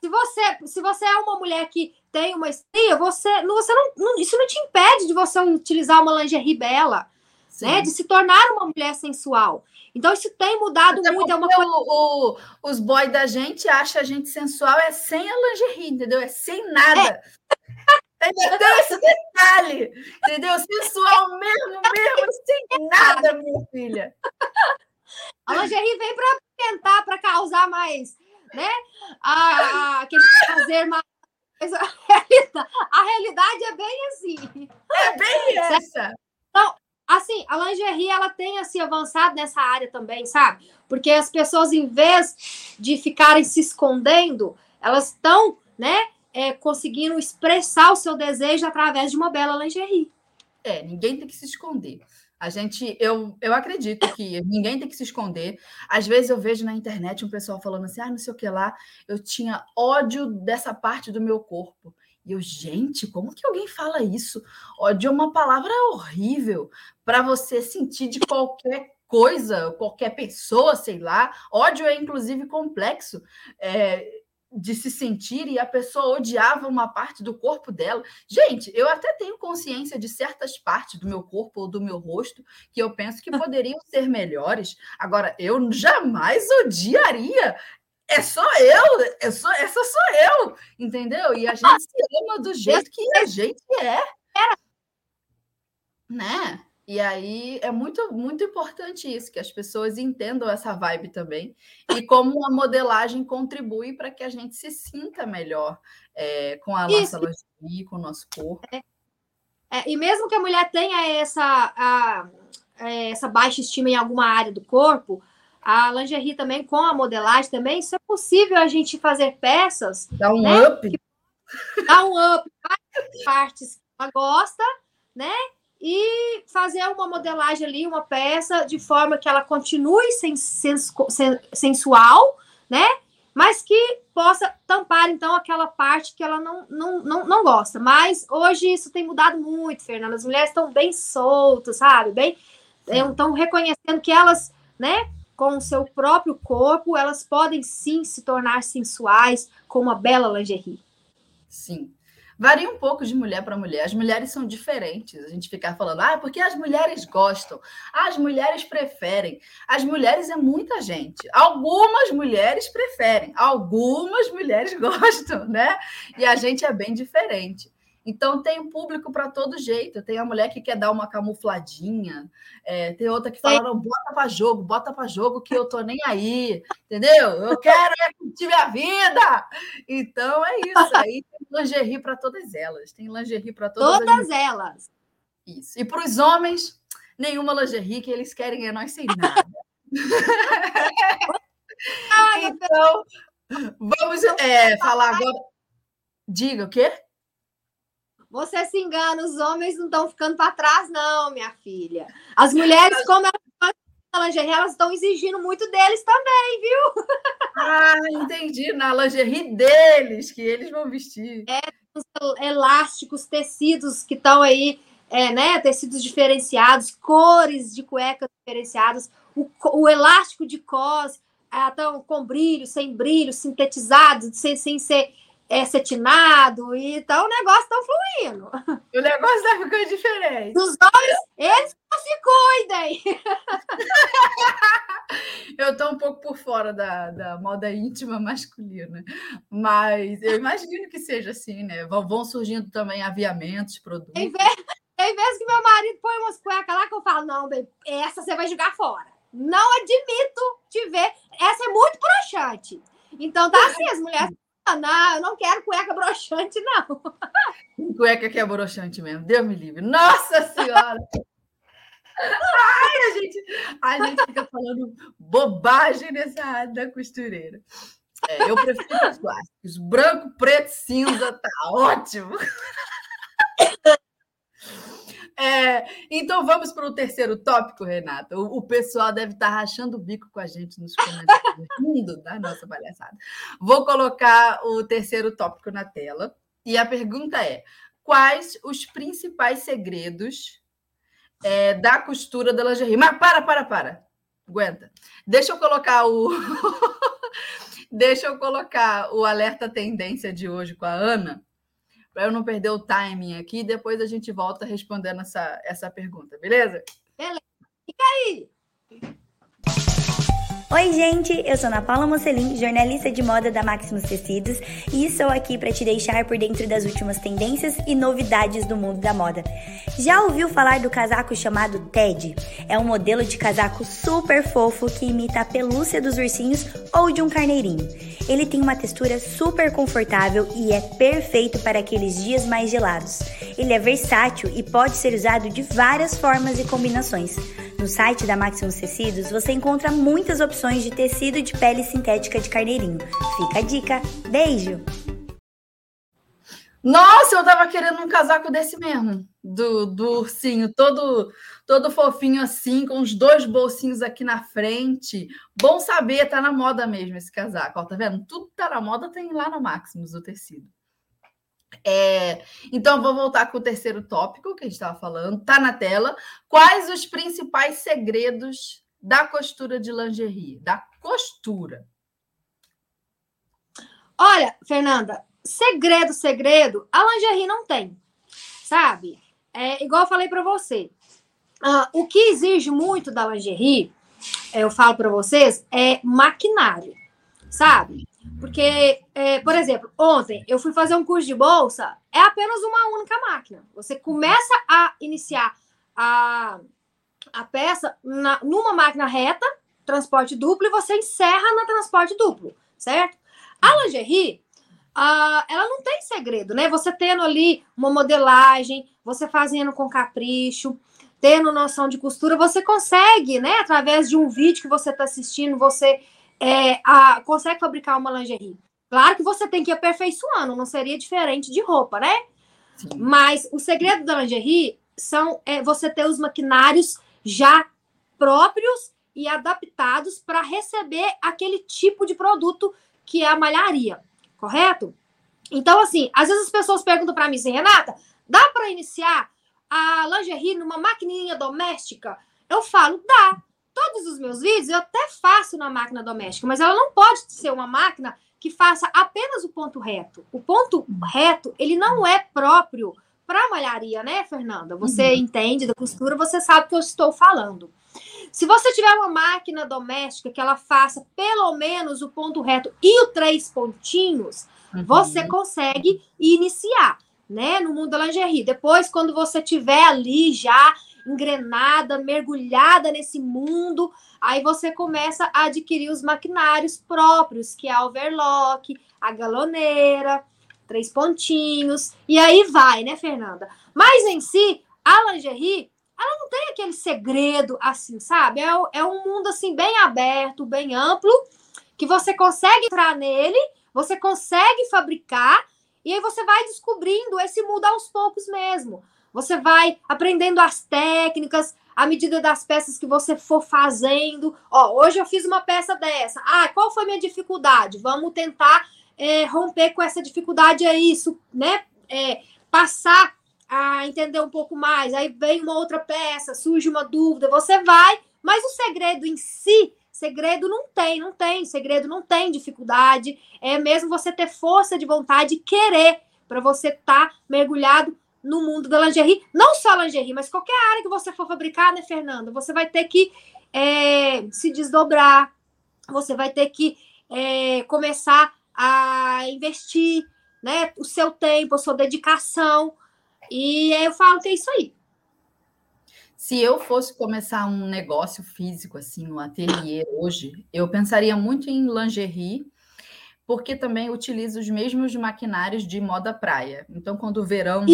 Se você, se você é uma mulher que tem uma estria, você, você não, não, isso não te impede de você utilizar uma lingerie bela, né? De se tornar uma mulher sensual. Então, isso tem mudado Até muito. É uma coisa... o, o, os boys da gente acham a gente sensual é sem a lingerie, entendeu? É sem nada. É. Entendeu esse detalhe? Entendeu? Sensual mesmo, mesmo, sem nada, minha filha. A lingerie vem para tentar, para causar mais, né? A, aquele prazer mais. A realidade é bem assim. É bem essa. Então, Assim, a lingerie ela tem assim avançado nessa área também, sabe? Porque as pessoas, em vez de ficarem se escondendo, elas estão, né, é, conseguindo expressar o seu desejo através de uma bela lingerie. É, ninguém tem que se esconder. A gente, eu, eu acredito que ninguém tem que se esconder. Às vezes eu vejo na internet um pessoal falando assim, ah, não sei o que lá, eu tinha ódio dessa parte do meu corpo. E eu, gente, como que alguém fala isso? Ódio é uma palavra horrível para você sentir de qualquer coisa, qualquer pessoa, sei lá. Ódio é, inclusive, complexo. É, de se sentir e a pessoa odiava uma parte do corpo dela. Gente, eu até tenho consciência de certas partes do meu corpo ou do meu rosto que eu penso que poderiam ser melhores. Agora, eu jamais odiaria é só eu, é só, essa sou eu, entendeu? E a gente se ama do jeito que a gente é. Né? E aí é muito, muito importante isso, que as pessoas entendam essa vibe também e como a modelagem contribui para que a gente se sinta melhor é, com a nossa lingerie, com o nosso corpo. É. É, e mesmo que a mulher tenha essa, a, é, essa baixa estima em alguma área do corpo, a lingerie também, com a modelagem também, isso é possível a gente fazer peças. Dá um né, up. Dá um up, partes que ela gosta, né? E fazer uma modelagem ali, uma peça, de forma que ela continue sens sensual, né? Mas que possa tampar, então, aquela parte que ela não, não, não, não gosta. Mas hoje isso tem mudado muito, Fernanda. As mulheres estão bem soltas, sabe? Bem, estão reconhecendo que elas, né, com o seu próprio corpo, elas podem sim se tornar sensuais com uma bela lingerie. Sim. Varia um pouco de mulher para mulher. As mulheres são diferentes. A gente ficar falando, ah, porque as mulheres gostam, as mulheres preferem. As mulheres é muita gente. Algumas mulheres preferem, algumas mulheres gostam, né? E a gente é bem diferente. Então tem público para todo jeito. Tem a mulher que quer dar uma camufladinha, é, tem outra que fala: não, bota para jogo, bota para jogo que eu tô nem aí, entendeu? Eu quero é curtir minha vida. Então é isso. Aí lingerie para todas elas. Tem lingerie para todas, todas elas. Isso. E para os homens, nenhuma lingerie que eles querem é nós sem nada. então, vamos é, falar agora. Diga o quê? Você se engana, os homens não estão ficando para trás, não, minha filha. As mulheres, como elas lingerie, elas estão exigindo muito deles também, viu? Ah, entendi. Na lingerie deles, que eles vão vestir. É, os elásticos, tecidos que estão aí, é, né? Tecidos diferenciados, cores de cuecas diferenciadas, o, o elástico de cos, estão com brilho, sem brilho, sintetizados, sem, sem ser é cetinado e então o negócio está fluindo. O negócio está ficando diferente. Os homens, eles não se cuidem. Eu estou um pouco por fora da, da moda íntima masculina, mas eu imagino que seja assim, né? Vão, vão surgindo também aviamentos, produtos. Tem vezes, tem vezes que meu marido põe umas cuecas lá que eu falo, não, bem, essa você vai jogar fora. Não admito te ver. Essa é muito broxante. Então tá assim, as mulheres não, eu não quero cueca broxante, não. Cueca que é broxante mesmo, Deus me livre. Nossa Senhora! Ai, a gente, a gente fica falando bobagem nessa área da costureira. É, eu prefiro os clássicos. Branco, preto, cinza, tá ótimo. É, então vamos para o terceiro tópico, Renata. O, o, pessoal deve estar rachando o bico com a gente nos comentários, rindo da nossa palhaçada. Vou colocar o terceiro tópico na tela. E a pergunta é: quais os principais segredos é, da costura da lingerie? Mas para, para, para. Aguenta. Deixa eu colocar o. Deixa eu colocar o alerta tendência de hoje com a Ana para eu não perder o timing aqui. Depois a gente volta respondendo essa, essa pergunta, beleza? Beleza. Fica aí. Oi, gente! Eu sou Ana Paula Mocelin, jornalista de moda da Maximus Tecidos, e estou aqui para te deixar por dentro das últimas tendências e novidades do mundo da moda. Já ouviu falar do casaco chamado Ted? É um modelo de casaco super fofo que imita a pelúcia dos ursinhos ou de um carneirinho. Ele tem uma textura super confortável e é perfeito para aqueles dias mais gelados. Ele é versátil e pode ser usado de várias formas e combinações. No site da Maximus Tecidos você encontra muitas opções de tecido de pele sintética de carneirinho. Fica a dica. Beijo! Nossa, eu tava querendo um casaco desse mesmo, do, do ursinho, todo todo fofinho assim, com os dois bolsinhos aqui na frente. Bom saber, tá na moda mesmo esse casaco, ó, tá vendo? Tudo tá na moda, tem lá no Maximus o tecido. É, então, vou voltar com o terceiro tópico que a gente estava falando, tá na tela. Quais os principais segredos da costura de lingerie? Da costura. Olha, Fernanda, segredo, segredo, a lingerie não tem, sabe? É igual eu falei para você. Uh, o que exige muito da lingerie, eu falo para vocês, é maquinário, sabe? Porque, é, por exemplo, ontem eu fui fazer um curso de bolsa, é apenas uma única máquina. Você começa a iniciar a, a peça na, numa máquina reta, transporte duplo, e você encerra na transporte duplo, certo? A lingerie, uh, ela não tem segredo, né? Você tendo ali uma modelagem, você fazendo com capricho, tendo noção de costura, você consegue, né? Através de um vídeo que você está assistindo, você é, a, consegue fabricar uma lingerie. Claro que você tem que ir aperfeiçoando, não seria diferente de roupa, né? Sim. Mas o segredo da lingerie são é, você ter os maquinários já próprios e adaptados para receber aquele tipo de produto que é a malharia, correto? Então, assim, às vezes as pessoas perguntam para mim assim, Renata, dá para iniciar a lingerie numa maquininha doméstica? Eu falo, dá. Todos os meus vídeos eu até faço na máquina doméstica, mas ela não pode ser uma máquina que faça apenas o ponto reto. O ponto reto, ele não é próprio para malharia, né, Fernanda? Você uhum. entende da costura, você sabe o que eu estou falando. Se você tiver uma máquina doméstica que ela faça pelo menos o ponto reto e o três pontinhos, uhum. você consegue iniciar, né, no mundo da lingerie. Depois, quando você tiver ali já engrenada, mergulhada nesse mundo, aí você começa a adquirir os maquinários próprios, que é a overlock, a galoneira, três pontinhos, e aí vai, né, Fernanda? Mas em si, a lingerie, ela não tem aquele segredo assim, sabe? É, é um mundo assim bem aberto, bem amplo, que você consegue entrar nele, você consegue fabricar, e aí você vai descobrindo esse mundo aos poucos mesmo. Você vai aprendendo as técnicas à medida das peças que você for fazendo. Ó, hoje eu fiz uma peça dessa. Ah, qual foi minha dificuldade? Vamos tentar é, romper com essa dificuldade aí, isso, né? É, passar a entender um pouco mais. Aí vem uma outra peça, surge uma dúvida, você vai, mas o segredo em si, segredo não tem, não tem, segredo não tem dificuldade. É mesmo você ter força de vontade querer para você estar tá mergulhado no mundo da lingerie, não só lingerie, mas qualquer área que você for fabricar, né, Fernanda? Você vai ter que é, se desdobrar, você vai ter que é, começar a investir, né, o seu tempo, a sua dedicação. E eu falo que é isso aí. Se eu fosse começar um negócio físico, assim, um ateliê hoje, eu pensaria muito em lingerie porque também utiliza os mesmos maquinários de moda praia. Então, quando o verão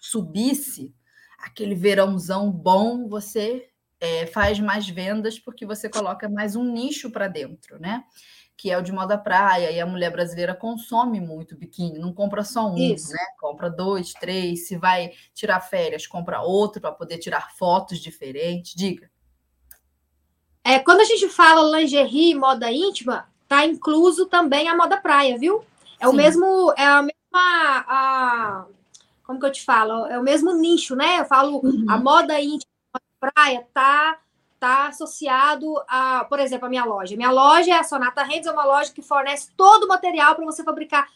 subisse, aquele verãozão bom, você é, faz mais vendas porque você coloca mais um nicho para dentro, né? Que é o de moda praia, e a mulher brasileira consome muito biquíni, não compra só um, Isso. né? Compra dois, três, se vai tirar férias, compra outro para poder tirar fotos diferentes. Diga. É, quando a gente fala lingerie, moda íntima, tá incluso também a moda praia, viu? É Sim. o mesmo, é a mesma, a, como que eu te falo? É o mesmo nicho, né? Eu falo, uhum. a moda íntima, a praia tá tá associado a, por exemplo, a minha loja. Minha loja é a Sonata Rendes, é uma loja que fornece todo o material para você fabricar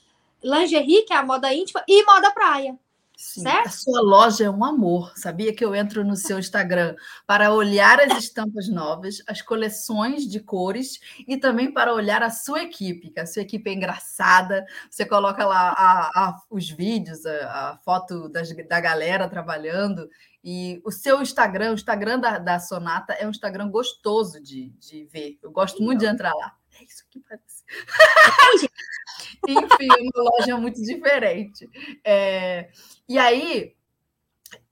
lingerie, que é a moda íntima, e moda praia. Sim, certo? a sua loja é um amor. Sabia que eu entro no seu Instagram para olhar as estampas novas, as coleções de cores e também para olhar a sua equipe, que a sua equipe é engraçada. Você coloca lá a, a, os vídeos, a, a foto das, da galera trabalhando. E o seu Instagram, o Instagram da, da Sonata, é um Instagram gostoso de, de ver. Eu gosto muito de entrar lá. É isso que parece. Enfim, é uma loja muito diferente. É, e aí,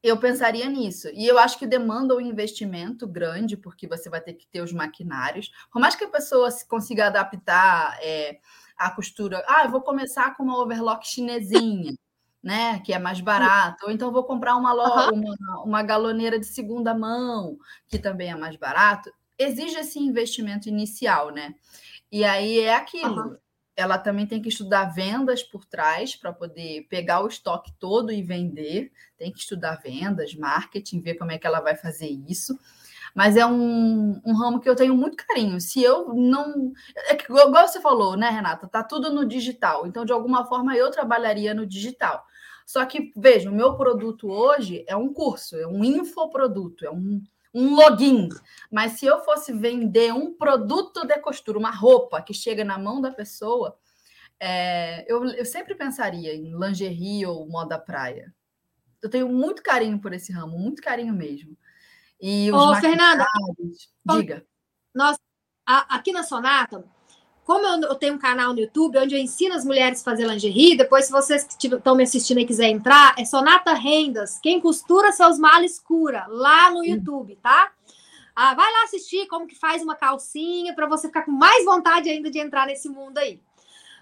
eu pensaria nisso. E eu acho que demanda um investimento grande, porque você vai ter que ter os maquinários. Por mais que a pessoa consiga adaptar é, a costura, ah, eu vou começar com uma overlock chinesinha, né? Que é mais barato. Ou então vou comprar uma, uhum. uma, uma galoneira de segunda mão, que também é mais barato. Exige esse investimento inicial, né? E aí é aquilo. Uhum ela também tem que estudar vendas por trás para poder pegar o estoque todo e vender. Tem que estudar vendas, marketing, ver como é que ela vai fazer isso. Mas é um, um ramo que eu tenho muito carinho. Se eu não. É que, igual você falou, né, Renata? Tá tudo no digital. Então, de alguma forma, eu trabalharia no digital. Só que, veja, o meu produto hoje é um curso, é um infoproduto, é um, um login. Mas se eu fosse vender um produto de costura, uma roupa que chega na mão da pessoa, é, eu, eu sempre pensaria em lingerie ou moda praia. Eu tenho muito carinho por esse ramo, muito carinho mesmo. E os Ô, Fernanda, diga. Nós, aqui na Sonata, como eu, tenho um canal no YouTube onde eu ensino as mulheres a fazer lingerie, depois, se vocês que estão me assistindo e quiserem entrar, é Sonata Rendas, quem costura seus males cura, lá no YouTube, tá? Ah, vai lá assistir como que faz uma calcinha para você ficar com mais vontade ainda de entrar nesse mundo aí.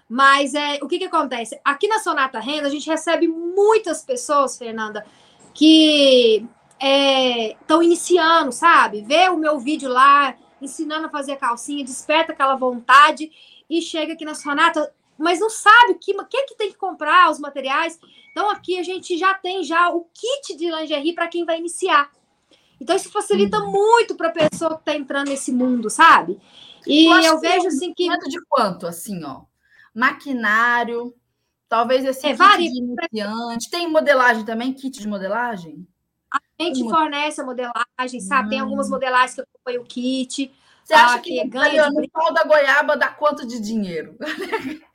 Mas é, o que, que acontece? Aqui na Sonata Renda, a gente recebe muitas pessoas, Fernanda, que estão é, iniciando, sabe? Vê o meu vídeo lá, ensinando a fazer calcinha, desperta aquela vontade e chega aqui na Sonata, mas não sabe o que, que, que tem que comprar, os materiais. Então aqui a gente já tem já o kit de lingerie para quem vai iniciar. Então isso facilita uhum. muito para a pessoa que está entrando nesse mundo, sabe? E eu, eu vejo assim que de quanto assim, ó, maquinário, talvez esse é, varia. de iniciante. Tem modelagem também, kit de modelagem? A gente fornece a modelagem, sabe? Hum. Tem algumas hum. modelagens que eu acompanho o kit. Você acha que, que ganha de... pau da goiaba dá quanto de dinheiro?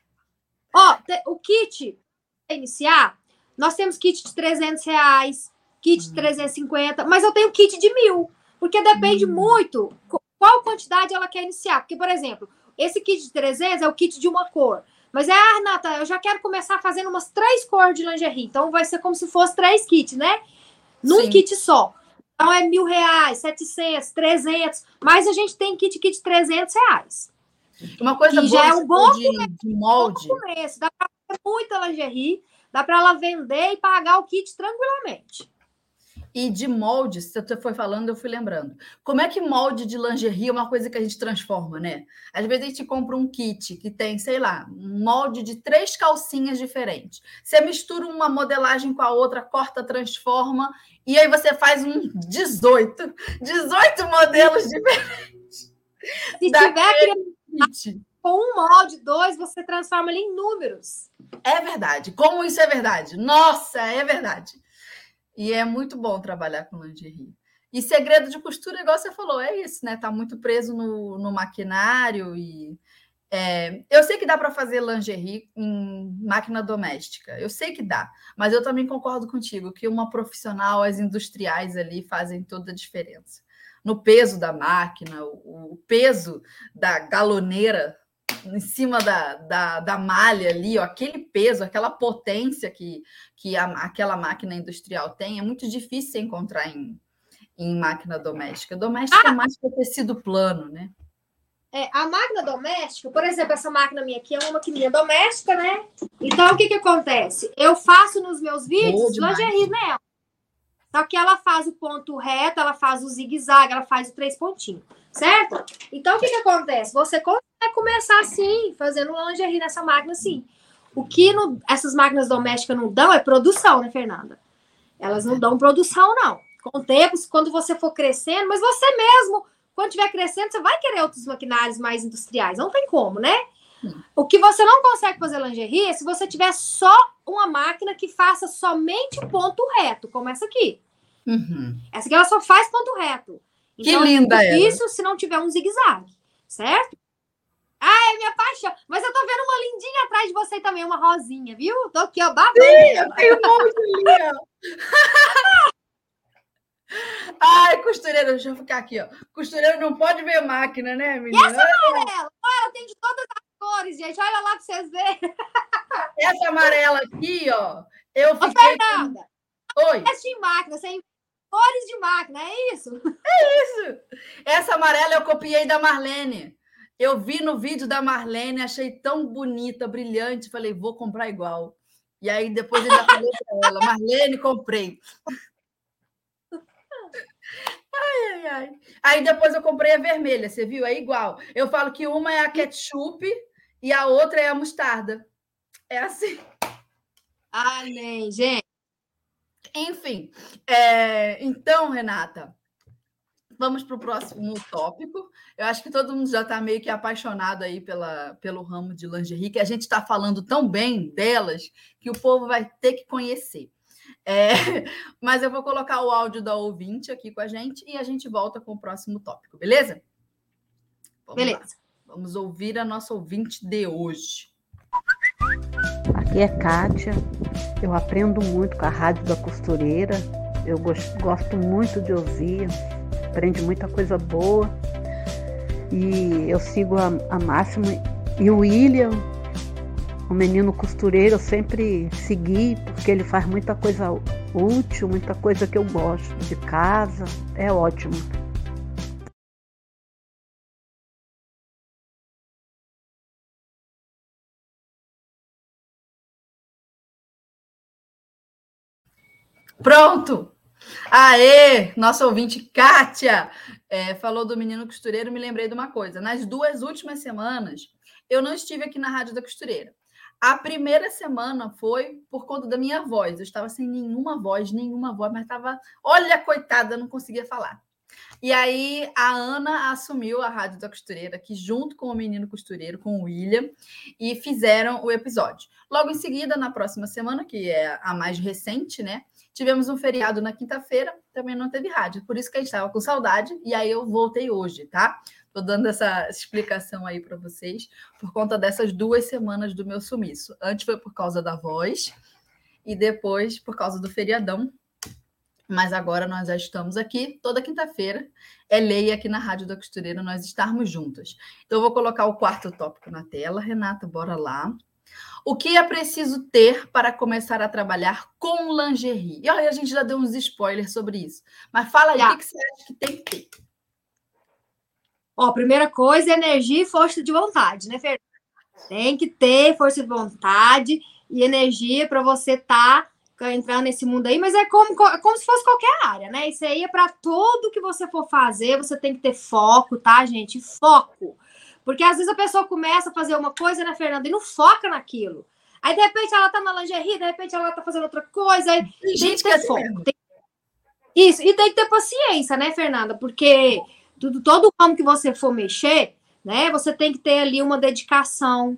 Ó, o kit iniciar, nós temos kit de 300 reais, kit de 350, hum. mas eu tenho kit de mil, porque depende hum. muito qual quantidade ela quer iniciar. Porque, por exemplo, esse kit de 300 é o kit de uma cor. Mas é, ah, Nata, eu já quero começar fazendo umas três cores de lingerie. Então vai ser como se fosse três kits, né? Num Sim. kit só. Então é mil reais, 700, 300. Mas a gente tem kit kit 300 reais. Uma coisa que boa já é um bom de, começo, de molde. Bom começo. Dá para fazer muita lingerie, dá para ela vender e pagar o kit tranquilamente. E de moldes, você foi falando, eu fui lembrando. Como é que molde de lingerie é uma coisa que a gente transforma, né? Às vezes a gente compra um kit que tem, sei lá, um molde de três calcinhas diferentes. Você mistura uma modelagem com a outra, corta, transforma, e aí você faz um 18, 18 modelos diferentes. Se tiver kit. com um molde, dois, você transforma ele em números. É verdade. Como isso é verdade? Nossa, é verdade. E é muito bom trabalhar com lingerie. E segredo de costura, igual você falou, é isso, né? Tá muito preso no, no maquinário e é, eu sei que dá para fazer lingerie em máquina doméstica, eu sei que dá, mas eu também concordo contigo que uma profissional, as industriais ali fazem toda a diferença. No peso da máquina, o, o peso da galoneira em cima da, da, da malha ali, ó, aquele peso, aquela potência que, que a, aquela máquina industrial tem, é muito difícil encontrar em, em máquina doméstica. Doméstica é ah! é mais para tecido plano, né? É, a máquina doméstica, por exemplo, essa máquina minha aqui é uma maquininha doméstica, né? Então, o que que acontece? Eu faço nos meus vídeos lingerie nela. Só que ela faz o ponto reto, ela faz o zigue-zague, ela faz o três pontinhos, certo? Então, o que que acontece? Você consegue começar assim, fazendo lingerie nessa máquina assim. O que no, essas máquinas domésticas não dão é produção, né, Fernanda? Elas não dão produção, não. Com o tempo, quando você for crescendo, mas você mesmo, quando estiver crescendo, você vai querer outros maquinários mais industriais. Não tem como, né? O que você não consegue fazer lingerie é se você tiver só uma máquina que faça somente ponto reto, como essa aqui. Uhum. Essa aqui ela só faz ponto reto. Então, que linda é isso se não tiver um zigue-zague, certo? Ah, é minha paixão. Mas eu tô vendo uma lindinha atrás de você também, uma rosinha, viu? Tô aqui, ó, babando. Sim, eu tenho um monte ali, ó. Ai, costureira, deixa eu ficar aqui, ó. Costureira não pode ver máquina, né, menina? E essa amarela? Olha, tem de todas as cores, gente. Olha lá para vocês verem. Essa amarela aqui, ó. Eu fiquei... Ô, Fernanda. Oi. Essa de máquina, sem cores de máquina, é isso? É isso. Essa amarela eu copiei da Marlene. Eu vi no vídeo da Marlene, achei tão bonita, brilhante, falei, vou comprar igual. E aí depois ainda falei para ela, Marlene, comprei. Ai, ai, ai. Aí depois eu comprei a vermelha, você viu? É igual. Eu falo que uma é a ketchup e a outra é a mostarda. É assim. Amém, gente. Enfim, é... então, Renata, vamos para o próximo tópico. Eu acho que todo mundo já está meio que apaixonado aí pela, pelo ramo de lingerie, que a gente está falando tão bem delas que o povo vai ter que conhecer. É, mas eu vou colocar o áudio da ouvinte aqui com a gente e a gente volta com o próximo tópico, beleza? Vamos beleza. Lá. Vamos ouvir a nossa ouvinte de hoje. Aqui é Kátia. Eu aprendo muito com a Rádio da Costureira. Eu gosto muito de ouvir aprende muita coisa boa. E eu sigo a, a Máxima e o William, o menino costureiro, eu sempre segui, porque ele faz muita coisa útil, muita coisa que eu gosto de casa. É ótimo. Pronto! Aê! Nosso ouvinte, Kátia, é, falou do menino costureiro, me lembrei de uma coisa. Nas duas últimas semanas, eu não estive aqui na Rádio da Costureira. A primeira semana foi por conta da minha voz. Eu estava sem nenhuma voz, nenhuma voz, mas estava. Olha, coitada, não conseguia falar. E aí a Ana assumiu a Rádio da Costureira aqui junto com o menino costureiro, com o William, e fizeram o episódio. Logo em seguida, na próxima semana, que é a mais recente, né? Tivemos um feriado na quinta-feira, também não teve rádio, por isso que a gente estava com saudade, e aí eu voltei hoje, tá? Estou dando essa explicação aí para vocês por conta dessas duas semanas do meu sumiço. Antes foi por causa da voz e depois por causa do feriadão. Mas agora nós já estamos aqui toda quinta-feira. É lei aqui na Rádio da Costureira nós estarmos juntas. Então eu vou colocar o quarto tópico na tela. Renata, bora lá. O que é preciso ter para começar a trabalhar com lingerie? E olha, a gente já deu uns spoilers sobre isso. Mas fala aí, o que você acha que tem que ter? Ó, primeira coisa, energia e força de vontade, né, Fernanda? Tem que ter força de vontade e energia para você estar tá entrando nesse mundo aí, mas é como, como se fosse qualquer área, né? Isso aí é para tudo que você for fazer, você tem que ter foco, tá, gente? Foco. Porque às vezes a pessoa começa a fazer uma coisa, né, Fernanda, e não foca naquilo. Aí, de repente, ela tá na lingerie, de repente, ela tá fazendo outra coisa. Aí, tem, tem que ter assim foco. Tem... Isso, e tem que ter paciência, né, Fernanda? Porque tudo, todo ramo que você for mexer, né, você tem que ter ali uma dedicação,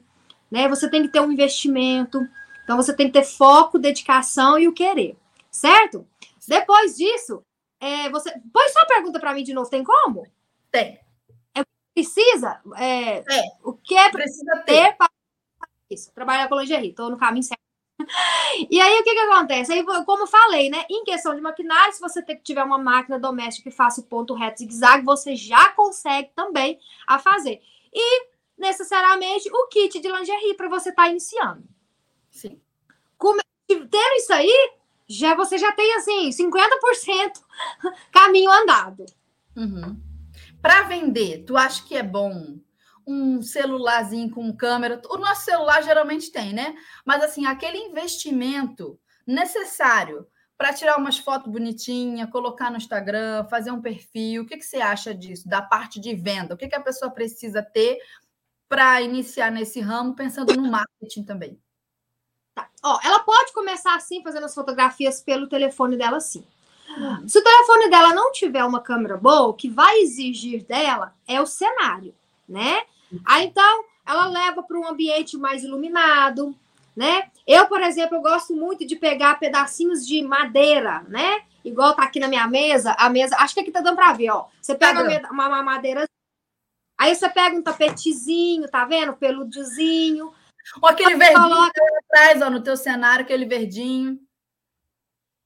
né? Você tem que ter um investimento. Então, você tem que ter foco, dedicação e o querer, certo? Depois disso, é, você. Põe só a pergunta para mim de novo, tem como? Tem precisa. É, é, o que é precisa ter, para isso? Trabalhar com lingerie, estou no caminho certo. E aí, o que, que acontece? Aí, como falei, né? Em questão de maquinário, se você tiver uma máquina doméstica que faça o ponto reto zigue-zague, você já consegue também a fazer. E, necessariamente, o kit de lingerie para você estar tá iniciando. Sim. Tendo isso aí, já você já tem, assim, 50% caminho andado. Uhum. Para vender, tu acha que é bom um celularzinho com câmera? O nosso celular geralmente tem, né? Mas assim, aquele investimento necessário para tirar umas fotos bonitinhas, colocar no Instagram, fazer um perfil. O que, que você acha disso? Da parte de venda? O que, que a pessoa precisa ter para iniciar nesse ramo, pensando no marketing também? Tá. Ó, ela pode começar assim, fazendo as fotografias pelo telefone dela, sim. Se o telefone dela não tiver uma câmera boa, o que vai exigir dela é o cenário, né? Aí então ela leva para um ambiente mais iluminado, né? Eu, por exemplo, eu gosto muito de pegar pedacinhos de madeira, né? Igual tá aqui na minha mesa, a mesa, acho que aqui tá dando para ver, ó. Você pega uma, uma, madeira, aí você pega um tapetezinho, tá vendo? Peludozinho. Ou aquele verdinho coloca... atrás, ó, no teu cenário, aquele verdinho.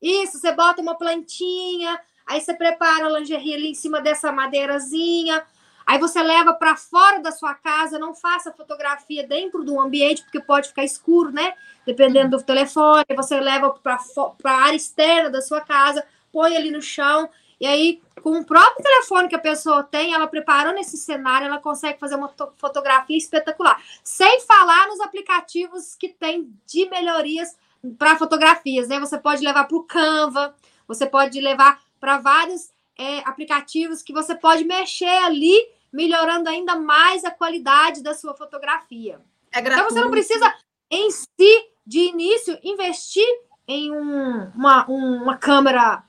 Isso, você bota uma plantinha, aí você prepara a lingerie ali em cima dessa madeirazinha, aí você leva para fora da sua casa, não faça fotografia dentro do ambiente, porque pode ficar escuro, né? Dependendo do telefone, você leva para a área externa da sua casa, põe ali no chão, e aí, com o próprio telefone que a pessoa tem, ela preparando esse cenário, ela consegue fazer uma fotografia espetacular. Sem falar nos aplicativos que tem de melhorias para fotografias, né? Você pode levar para o Canva, você pode levar para vários é, aplicativos que você pode mexer ali, melhorando ainda mais a qualidade da sua fotografia. É. Então você não precisa, em si, de início, investir em um, uma, uma câmera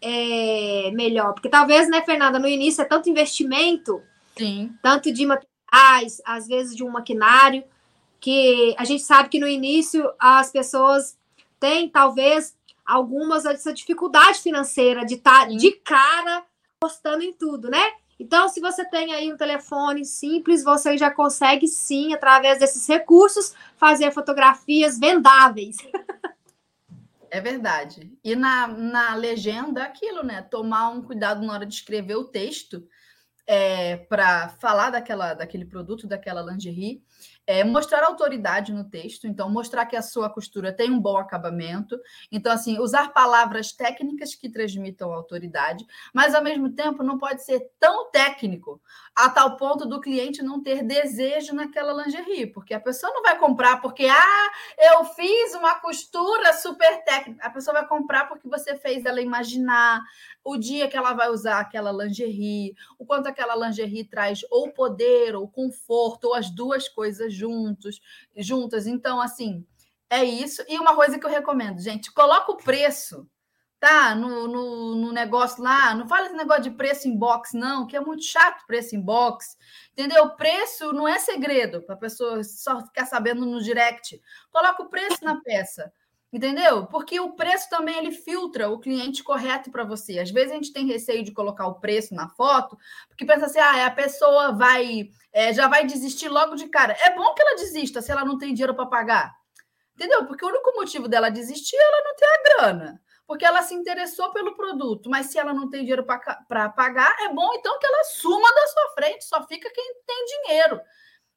é, melhor. Porque talvez, né, Fernanda, no início é tanto investimento, Sim. tanto de materiais, às vezes de um maquinário, que a gente sabe que no início as pessoas têm talvez algumas essa dificuldade financeira de estar tá de cara postando em tudo, né? Então, se você tem aí um telefone simples, você já consegue sim, através desses recursos, fazer fotografias vendáveis. É verdade. E na, na legenda, aquilo, né? Tomar um cuidado na hora de escrever o texto é, para falar daquela, daquele produto, daquela lingerie é, mostrar autoridade no texto, então mostrar que a sua costura tem um bom acabamento. Então, assim, usar palavras técnicas que transmitam autoridade, mas ao mesmo tempo não pode ser tão técnico a tal ponto do cliente não ter desejo naquela lingerie, porque a pessoa não vai comprar porque, ah, eu fiz uma costura super técnica. A pessoa vai comprar porque você fez ela imaginar o dia que ela vai usar aquela lingerie, o quanto aquela lingerie traz ou poder ou conforto, ou as duas coisas juntos, juntas. Então, assim, é isso. E uma coisa que eu recomendo, gente, coloca o preço, tá? No, no, no negócio lá, não fala esse negócio de preço em box, não, que é muito chato preço em box. Entendeu? O preço não é segredo para a pessoa só ficar sabendo no direct. Coloca o preço na peça. Entendeu? Porque o preço também ele filtra o cliente correto para você. Às vezes a gente tem receio de colocar o preço na foto, porque pensa assim, ah, a pessoa vai é, já vai desistir logo de cara. É bom que ela desista se ela não tem dinheiro para pagar. Entendeu? Porque o único motivo dela desistir é ela não ter a grana. Porque ela se interessou pelo produto, mas se ela não tem dinheiro para pagar, é bom então que ela suma da sua frente, só fica quem tem dinheiro.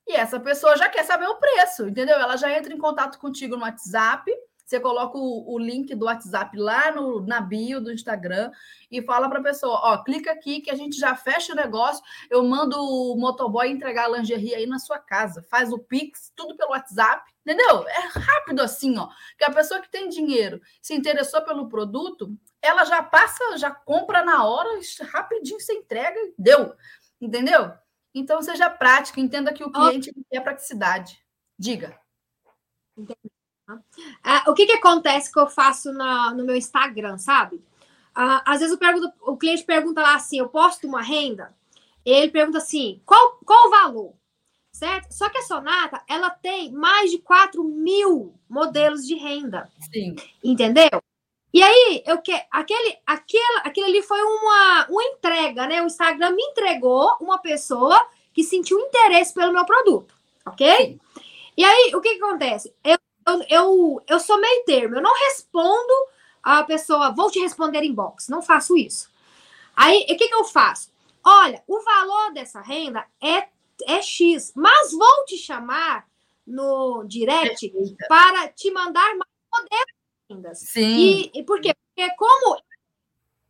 E essa pessoa já quer saber o preço, entendeu? Ela já entra em contato contigo no WhatsApp você coloca o, o link do WhatsApp lá no, na bio do Instagram e fala para a pessoa: ó, clica aqui que a gente já fecha o negócio. Eu mando o motoboy entregar a lingerie aí na sua casa. Faz o Pix, tudo pelo WhatsApp, entendeu? É rápido assim, ó. Que a pessoa que tem dinheiro se interessou pelo produto, ela já passa, já compra na hora, rapidinho você entrega e deu. Entendeu? Então seja prático, entenda que o cliente quer praticidade. Diga. Entendi. Ah, o que, que acontece que eu faço na, no meu Instagram, sabe? Ah, às vezes pergunto, o cliente pergunta lá assim: eu posto uma renda? Ele pergunta assim: qual, qual o valor? Certo? Só que a Sonata ela tem mais de 4 mil modelos de renda. Sim. Entendeu? E aí, eu que aquele, aquele, aquele ali foi uma, uma entrega, né? O Instagram me entregou uma pessoa que sentiu interesse pelo meu produto, ok? Sim. E aí, o que, que acontece? Eu eu, eu, eu sou meio termo, eu não respondo a pessoa, vou te responder em box, não faço isso. Aí, o que, que eu faço? Olha, o valor dessa renda é, é X, mas vou te chamar no direct para te mandar mais modelos de rendas. Sim. E, e por quê? Porque como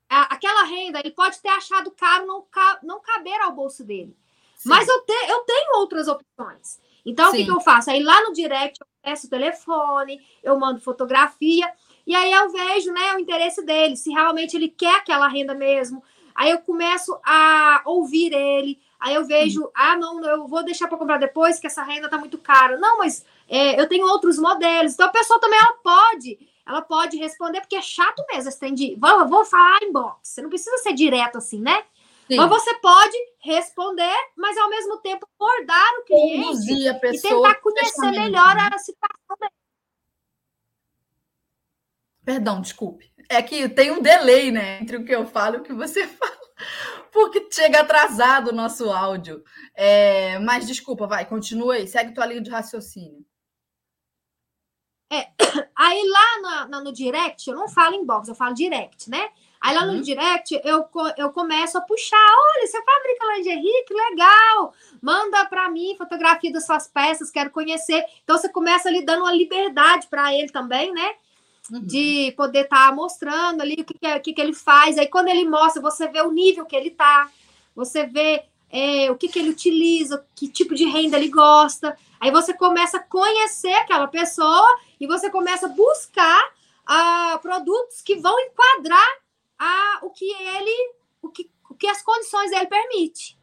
a, aquela renda ele pode ter achado caro não, não caber ao bolso dele. Sim. Mas eu, te, eu tenho outras opções. Então, Sim. o que, que eu faço? Aí lá no direct eu o telefone, eu mando fotografia, e aí eu vejo né, o interesse dele, se realmente ele quer aquela renda mesmo. Aí eu começo a ouvir ele, aí eu vejo, hum. ah, não, eu vou deixar para comprar depois, que essa renda tá muito cara. Não, mas é, eu tenho outros modelos. Então a pessoa também ela pode, ela pode responder, porque é chato mesmo esse de, vou, vou falar inbox. Você não precisa ser direto assim, né? Sim. Mas você pode responder, mas ao mesmo tempo abordar o cliente a e tentar conhecer melhor a situação dele. Perdão, desculpe. É que tem um delay, né, entre o que eu falo e o que você fala, porque chega atrasado o nosso áudio. É, mas desculpa, vai, continua aí, segue tua linha de raciocínio. É, aí lá no, no direct, eu não falo inbox, eu falo direct, né? Aí lá no uhum. direct eu, eu começo a puxar: olha, você fabrica lingerie, que legal! Manda para mim fotografia das suas peças, quero conhecer. Então você começa ali dando uma liberdade para ele também, né? Uhum. De poder estar tá mostrando ali o que, que, que, que, ele faz. Aí quando ele mostra, você vê o nível que ele tá, você vê é, o que, que ele utiliza, que tipo de renda ele gosta. Aí você começa a conhecer aquela pessoa e você começa a buscar uh, produtos que vão enquadrar a o que ele, o que, o que as condições dele permite.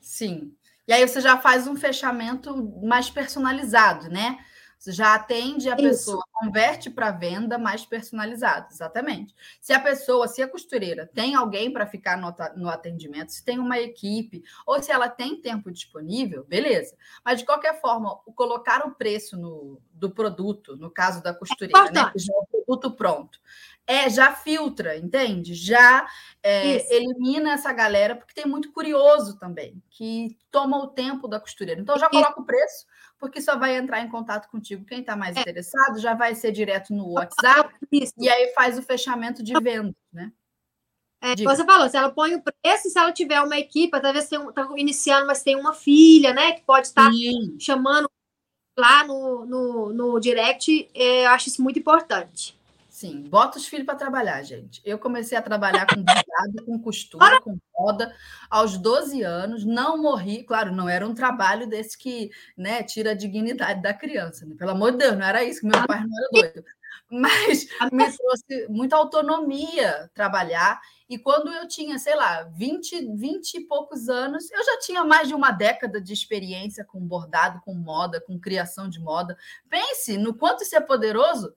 Sim. E aí você já faz um fechamento mais personalizado, né? Você já atende a Isso. pessoa, converte para venda mais personalizado, exatamente. Se a pessoa, se a costureira tem alguém para ficar no, no, atendimento, se tem uma equipe, ou se ela tem tempo disponível, beleza. Mas de qualquer forma, colocar o preço no, do produto, no caso da costureira, é né, que já é o produto pronto, é, já filtra, entende? Já é, elimina essa galera, porque tem muito curioso também, que toma o tempo da costureira. Então, já coloca o preço, porque só vai entrar em contato contigo quem está mais é. interessado, já vai ser direto no WhatsApp, Isso. e aí faz o fechamento de venda, né? É, você falou, se ela põe o preço, se ela tiver uma equipe, talvez tenha um, tá iniciando, mas tem uma filha, né? Que pode estar chamando lá no, no, no direct, é, eu acho isso muito importante. Sim, bota os filhos para trabalhar, gente. Eu comecei a trabalhar com bordado, com costura, com moda aos 12 anos, não morri, claro, não era um trabalho desse que, né, tira a dignidade da criança, né? Pelo amor de Deus, não era isso que meu pai não era doido. Mas me trouxe muita autonomia trabalhar e quando eu tinha, sei lá, 20, 20 e poucos anos, eu já tinha mais de uma década de experiência com bordado, com moda, com criação de moda. Pense no quanto isso é poderoso.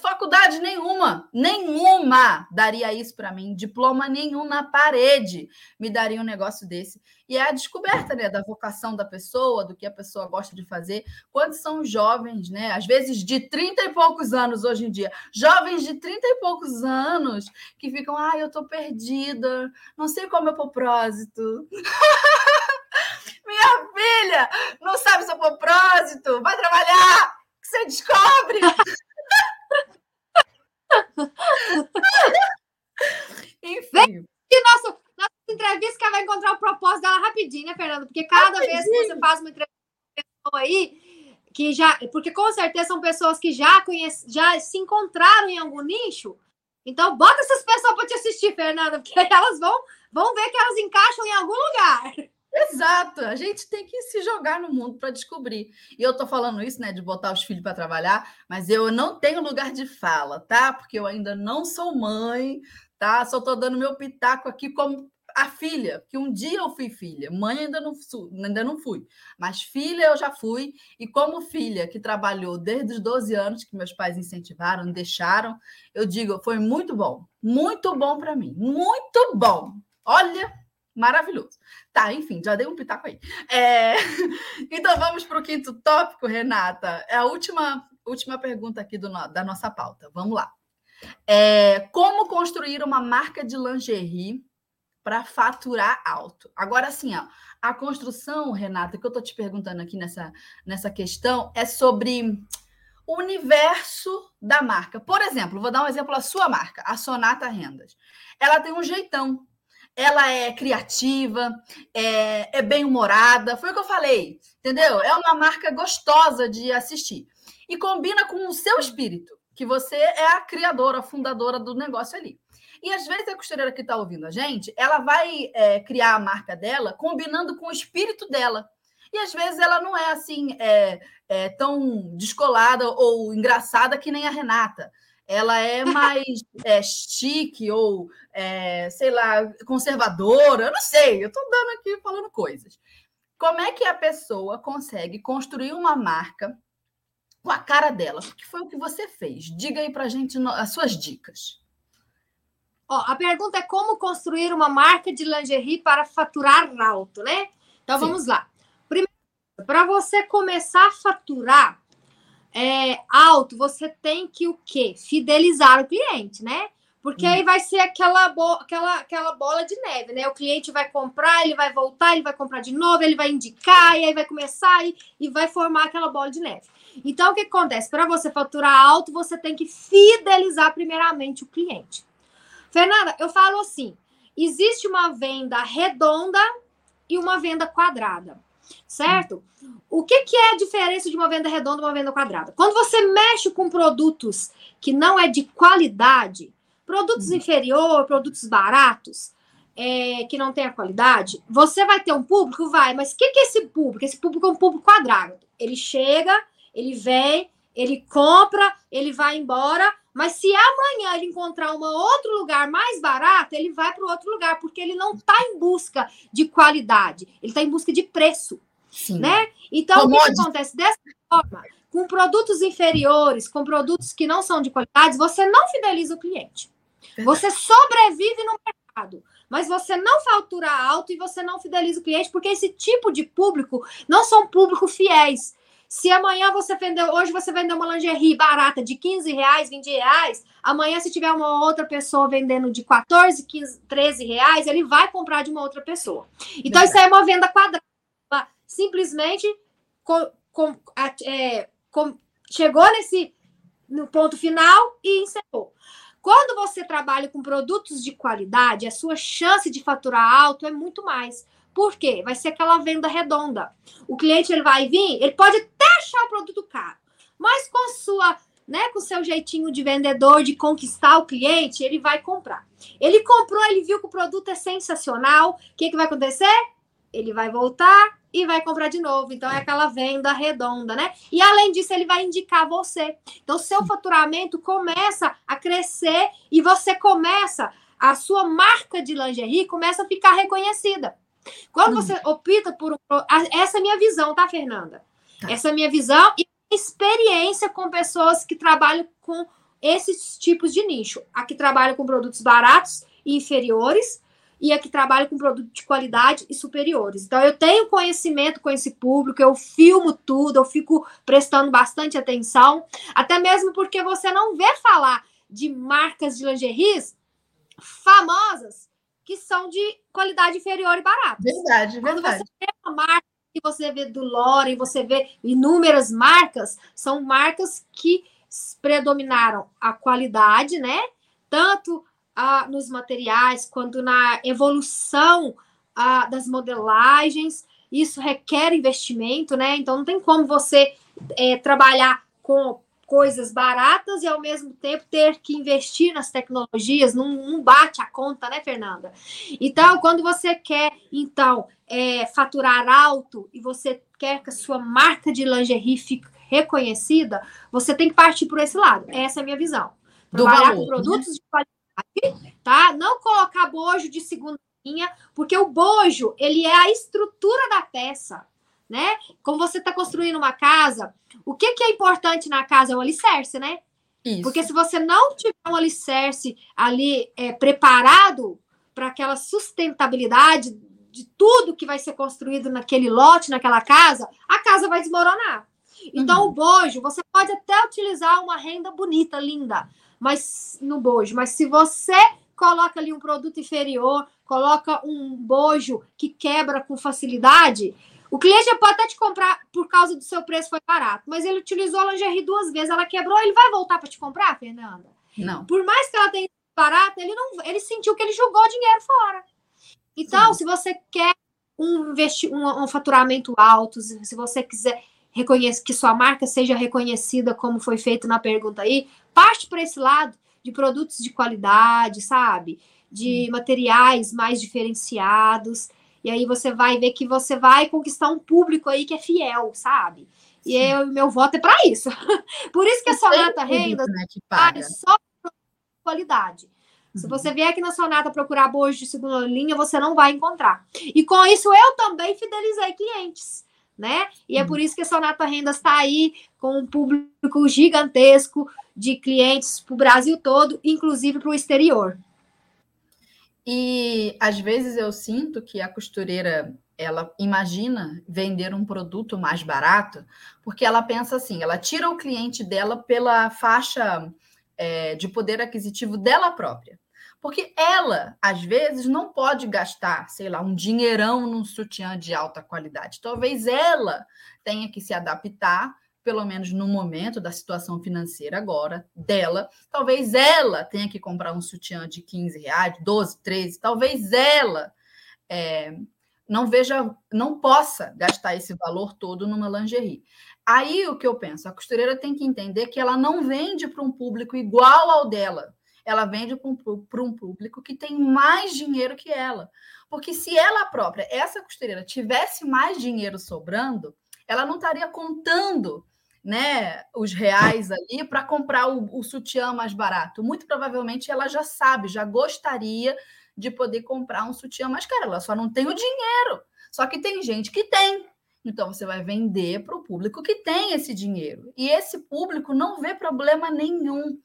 Faculdade nenhuma, nenhuma daria isso para mim, diploma nenhum na parede me daria um negócio desse. E é a descoberta né, da vocação da pessoa, do que a pessoa gosta de fazer. Quantos são jovens, né? Às vezes de 30 e poucos anos hoje em dia, jovens de 30 e poucos anos que ficam, ah, eu estou perdida, não sei qual é o meu propósito. Minha filha, não sabe seu propósito, vai trabalhar, que você descobre. Enfim. E nosso, nossa entrevista que ela vai encontrar o propósito dela rapidinho, né, Fernando? Porque cada rapidinho. vez que você faz uma entrevista aí, que já. Porque com certeza são pessoas que já conhecem, já se encontraram em algum nicho. Então, bota essas pessoas para te assistir, Fernanda, porque elas vão, vão ver que elas encaixam em algum lugar. Exato, a gente tem que se jogar no mundo para descobrir. E eu tô falando isso, né, de botar os filhos para trabalhar, mas eu não tenho lugar de fala, tá? Porque eu ainda não sou mãe, tá? Só tô dando meu pitaco aqui como a filha, que um dia eu fui filha, mãe ainda não, ainda não fui, mas filha eu já fui, e como filha que trabalhou desde os 12 anos, que meus pais incentivaram, deixaram, eu digo, foi muito bom, muito bom para mim, muito bom. Olha, Maravilhoso. Tá, enfim, já dei um pitaco aí. É... Então vamos para o quinto tópico, Renata. É a última, última pergunta aqui do, da nossa pauta. Vamos lá. É... Como construir uma marca de lingerie para faturar alto? Agora, assim, ó, a construção, Renata, que eu estou te perguntando aqui nessa, nessa questão, é sobre o universo da marca. Por exemplo, vou dar um exemplo a sua marca, a Sonata Rendas. Ela tem um jeitão ela é criativa, é, é bem-humorada. Foi o que eu falei, entendeu? É uma marca gostosa de assistir. E combina com o seu espírito, que você é a criadora, a fundadora do negócio ali. E às vezes a costureira que está ouvindo a gente, ela vai é, criar a marca dela combinando com o espírito dela. E às vezes ela não é assim é, é, tão descolada ou engraçada que nem a Renata ela é mais é, chique ou, é, sei lá, conservadora, eu não sei, eu estou dando aqui falando coisas. Como é que a pessoa consegue construir uma marca com a cara dela? Porque foi o que você fez. Diga aí para a gente as suas dicas. Ó, a pergunta é como construir uma marca de lingerie para faturar alto, né? Então Sim. vamos lá. Primeiro, para você começar a faturar, é, alto, você tem que o quê? Fidelizar o cliente, né? Porque hum. aí vai ser aquela, bo aquela, aquela bola de neve, né? O cliente vai comprar, ele vai voltar, ele vai comprar de novo, ele vai indicar, e aí vai começar e, e vai formar aquela bola de neve. Então, o que acontece? Para você faturar alto, você tem que fidelizar primeiramente o cliente. Fernanda, eu falo assim: existe uma venda redonda e uma venda quadrada certo? O que, que é a diferença de uma venda redonda e uma venda quadrada? Quando você mexe com produtos que não é de qualidade, produtos uhum. inferior, produtos baratos, é, que não tem a qualidade, você vai ter um público? Vai, mas o que, que é esse público? Esse público é um público quadrado. Ele chega, ele vem, ele compra, ele vai embora, mas se amanhã ele encontrar um outro lugar mais barato, ele vai para o outro lugar, porque ele não está em busca de qualidade, ele está em busca de preço. Sim. Né? Então, o que acontece? Dessa forma, com produtos inferiores, com produtos que não são de qualidade, você não fideliza o cliente. Você sobrevive no mercado, mas você não fatura alto e você não fideliza o cliente, porque esse tipo de público não são públicos fiéis. Se amanhã você vendeu, hoje você vendeu uma lingerie barata de 15 reais, 20 reais, amanhã se tiver uma outra pessoa vendendo de 14, 15, 13 reais, ele vai comprar de uma outra pessoa. Então, isso aí é uma venda quadrada. Simplesmente com, é, com, chegou nesse no ponto final e encerrou. Quando você trabalha com produtos de qualidade, a sua chance de faturar alto é muito mais. Por quê? Vai ser aquela venda redonda. O cliente ele vai vir, ele pode até achar o produto caro, mas com sua, né, com seu jeitinho de vendedor de conquistar o cliente, ele vai comprar. Ele comprou, ele viu que o produto é sensacional. O que, que vai acontecer? Ele vai voltar e vai comprar de novo. Então é aquela venda redonda, né? E além disso, ele vai indicar você. Então seu faturamento começa a crescer e você começa a sua marca de lingerie começa a ficar reconhecida. Quando você opta por um, essa é a minha visão, tá, Fernanda? Tá. Essa é a minha visão e experiência com pessoas que trabalham com esses tipos de nicho. A que trabalha com produtos baratos e inferiores e a que trabalha com produtos de qualidade e superiores. Então, eu tenho conhecimento com esse público, eu filmo tudo, eu fico prestando bastante atenção, até mesmo porque você não vê falar de marcas de lingeries famosas que são de qualidade inferior e barata. Verdade, Quando verdade. você vê uma marca que você vê do Loren, você vê inúmeras marcas, são marcas que predominaram a qualidade, né? Tanto ah, nos materiais quanto na evolução ah, das modelagens. Isso requer investimento, né? Então não tem como você é, trabalhar com coisas baratas e ao mesmo tempo ter que investir nas tecnologias, não, não bate a conta, né, Fernanda? Então, quando você quer, então, é, faturar alto e você quer que a sua marca de lingerie fique reconhecida, você tem que partir por esse lado. Essa é a minha visão. Trabalhar valor, com produtos né? de qualidade, tá? Não colocar bojo de segunda linha, porque o bojo, ele é a estrutura da peça né? Como você está construindo uma casa, o que, que é importante na casa é o alicerce, né? Isso. Porque se você não tiver um alicerce ali é, preparado para aquela sustentabilidade de tudo que vai ser construído naquele lote, naquela casa, a casa vai desmoronar. Então, uhum. o bojo, você pode até utilizar uma renda bonita, linda, mas no bojo. Mas se você coloca ali um produto inferior, coloca um bojo que quebra com facilidade, o cliente pode até te comprar por causa do seu preço foi barato, mas ele utilizou a lingerie duas vezes, ela quebrou, ele vai voltar para te comprar, Fernanda? Não. Por mais que ela tenha barato, ele não, ele sentiu que ele jogou dinheiro fora. Então, Sim. se você quer um, um, um faturamento alto, se você quiser que sua marca seja reconhecida como foi feito na pergunta aí, parte para esse lado de produtos de qualidade, sabe? De materiais mais diferenciados. E aí você vai ver que você vai conquistar um público aí que é fiel, sabe? E eu, meu voto é para isso. Por isso que a Sonata Renda né, vale só qualidade. Uhum. Se você vier aqui na Sonata procurar boas de segunda linha, você não vai encontrar. E com isso eu também fidelizei clientes, né? E é uhum. por isso que a Sonata Rendas está aí com um público gigantesco de clientes para o Brasil todo, inclusive para o exterior. E às vezes eu sinto que a costureira ela imagina vender um produto mais barato, porque ela pensa assim, ela tira o cliente dela pela faixa é, de poder aquisitivo dela própria. Porque ela, às vezes, não pode gastar, sei lá, um dinheirão num sutiã de alta qualidade. Talvez ela tenha que se adaptar pelo menos no momento da situação financeira agora dela, talvez ela tenha que comprar um sutiã de 15 reais, 12, 13, talvez ela é, não veja, não possa gastar esse valor todo numa lingerie. Aí o que eu penso, a costureira tem que entender que ela não vende para um público igual ao dela. Ela vende para um, público que tem mais dinheiro que ela. Porque se ela própria, essa costureira, tivesse mais dinheiro sobrando, ela não estaria contando né, os reais ali para comprar o, o sutiã mais barato. Muito provavelmente ela já sabe, já gostaria de poder comprar um sutiã mais caro. Ela só não tem o dinheiro. Só que tem gente que tem. Então você vai vender para o público que tem esse dinheiro. E esse público não vê problema nenhum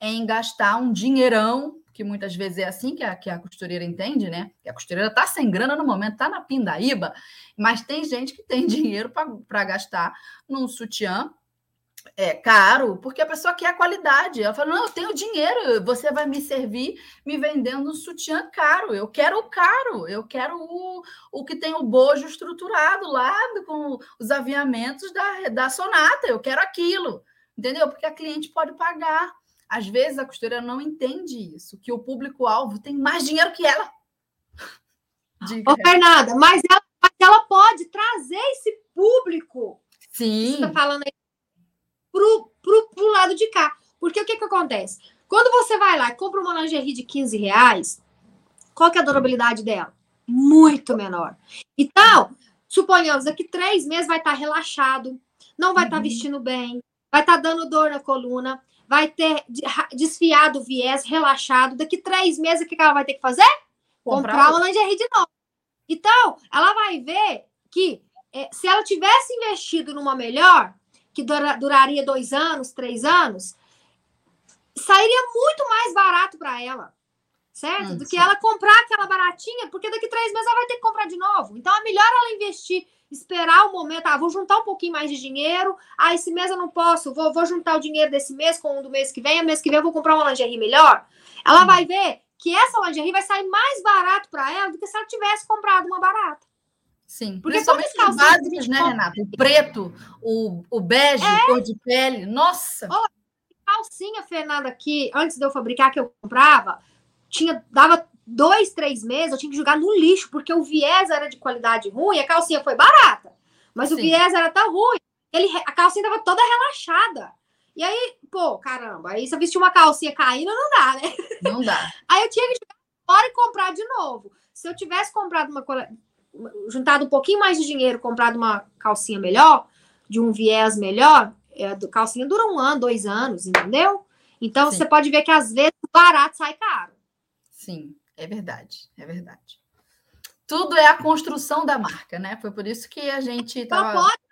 em gastar um dinheirão, que muitas vezes é assim que a, que a costureira entende, né? Que a costureira está sem grana no momento, está na pindaíba, mas tem gente que tem dinheiro para gastar num sutiã é caro, porque a pessoa quer a qualidade. Ela fala: não, eu tenho dinheiro, você vai me servir me vendendo um sutiã caro. Eu quero o caro, eu quero o, o que tem o bojo estruturado lá com os aviamentos da, da sonata, eu quero aquilo, entendeu? Porque a cliente pode pagar. Às vezes a costureira não entende isso, que o público-alvo tem mais dinheiro que ela. Diga. Ô, Fernanda, mas ela, mas ela pode trazer esse público. Sim. Você está falando aí pro, pro, pro lado de cá. Porque o que, que acontece? Quando você vai lá e compra uma lingerie de 15 reais, qual que é a durabilidade dela? Muito menor. Então, suponhamos, daqui três meses vai estar tá relaxado, não vai estar tá uhum. vestindo bem, vai estar tá dando dor na coluna, vai ter desfiado o viés, relaxado. Daqui três meses, o que ela vai ter que fazer? Comprar, Comprar uma lingerie de novo. Então, ela vai ver que é, se ela tivesse investido numa melhor, que dura, duraria dois anos, três anos, sairia muito mais barato para ela, certo? Hum, Do que ela comprar aquela baratinha, porque daqui três meses ela vai ter que comprar de novo. Então é melhor ela investir, esperar o momento, ah, vou juntar um pouquinho mais de dinheiro, ah, esse mês eu não posso, vou, vou juntar o dinheiro desse mês com o do mês que vem, o mês que vem eu vou comprar uma lingerie melhor. Ela hum. vai ver que essa lingerie vai sair mais barato para ela do que se ela tivesse comprado uma barata. Sim, Porque principalmente os básicos, né, Renato? O preto, o, o bege, é. cor de pele. Nossa! Oh, calcinha, Fernanda, aqui, antes de eu fabricar, que eu comprava, tinha, dava dois, três meses, eu tinha que jogar no lixo, porque o viés era de qualidade ruim, a calcinha foi barata, mas Sim. o viés era tão ruim, ele, a calcinha estava toda relaxada. E aí, pô, caramba, aí se eu vestir uma calcinha caindo, não dá, né? Não dá. aí eu tinha que jogar fora e comprar de novo. Se eu tivesse comprado uma juntado um pouquinho mais de dinheiro, comprado uma calcinha melhor, de um viés melhor, é, calcinha dura um ano, dois anos, entendeu? Então Sim. você pode ver que às vezes barato sai caro. Sim, é verdade, é verdade. Tudo é a construção da marca, né? Foi por isso que a gente tava... pode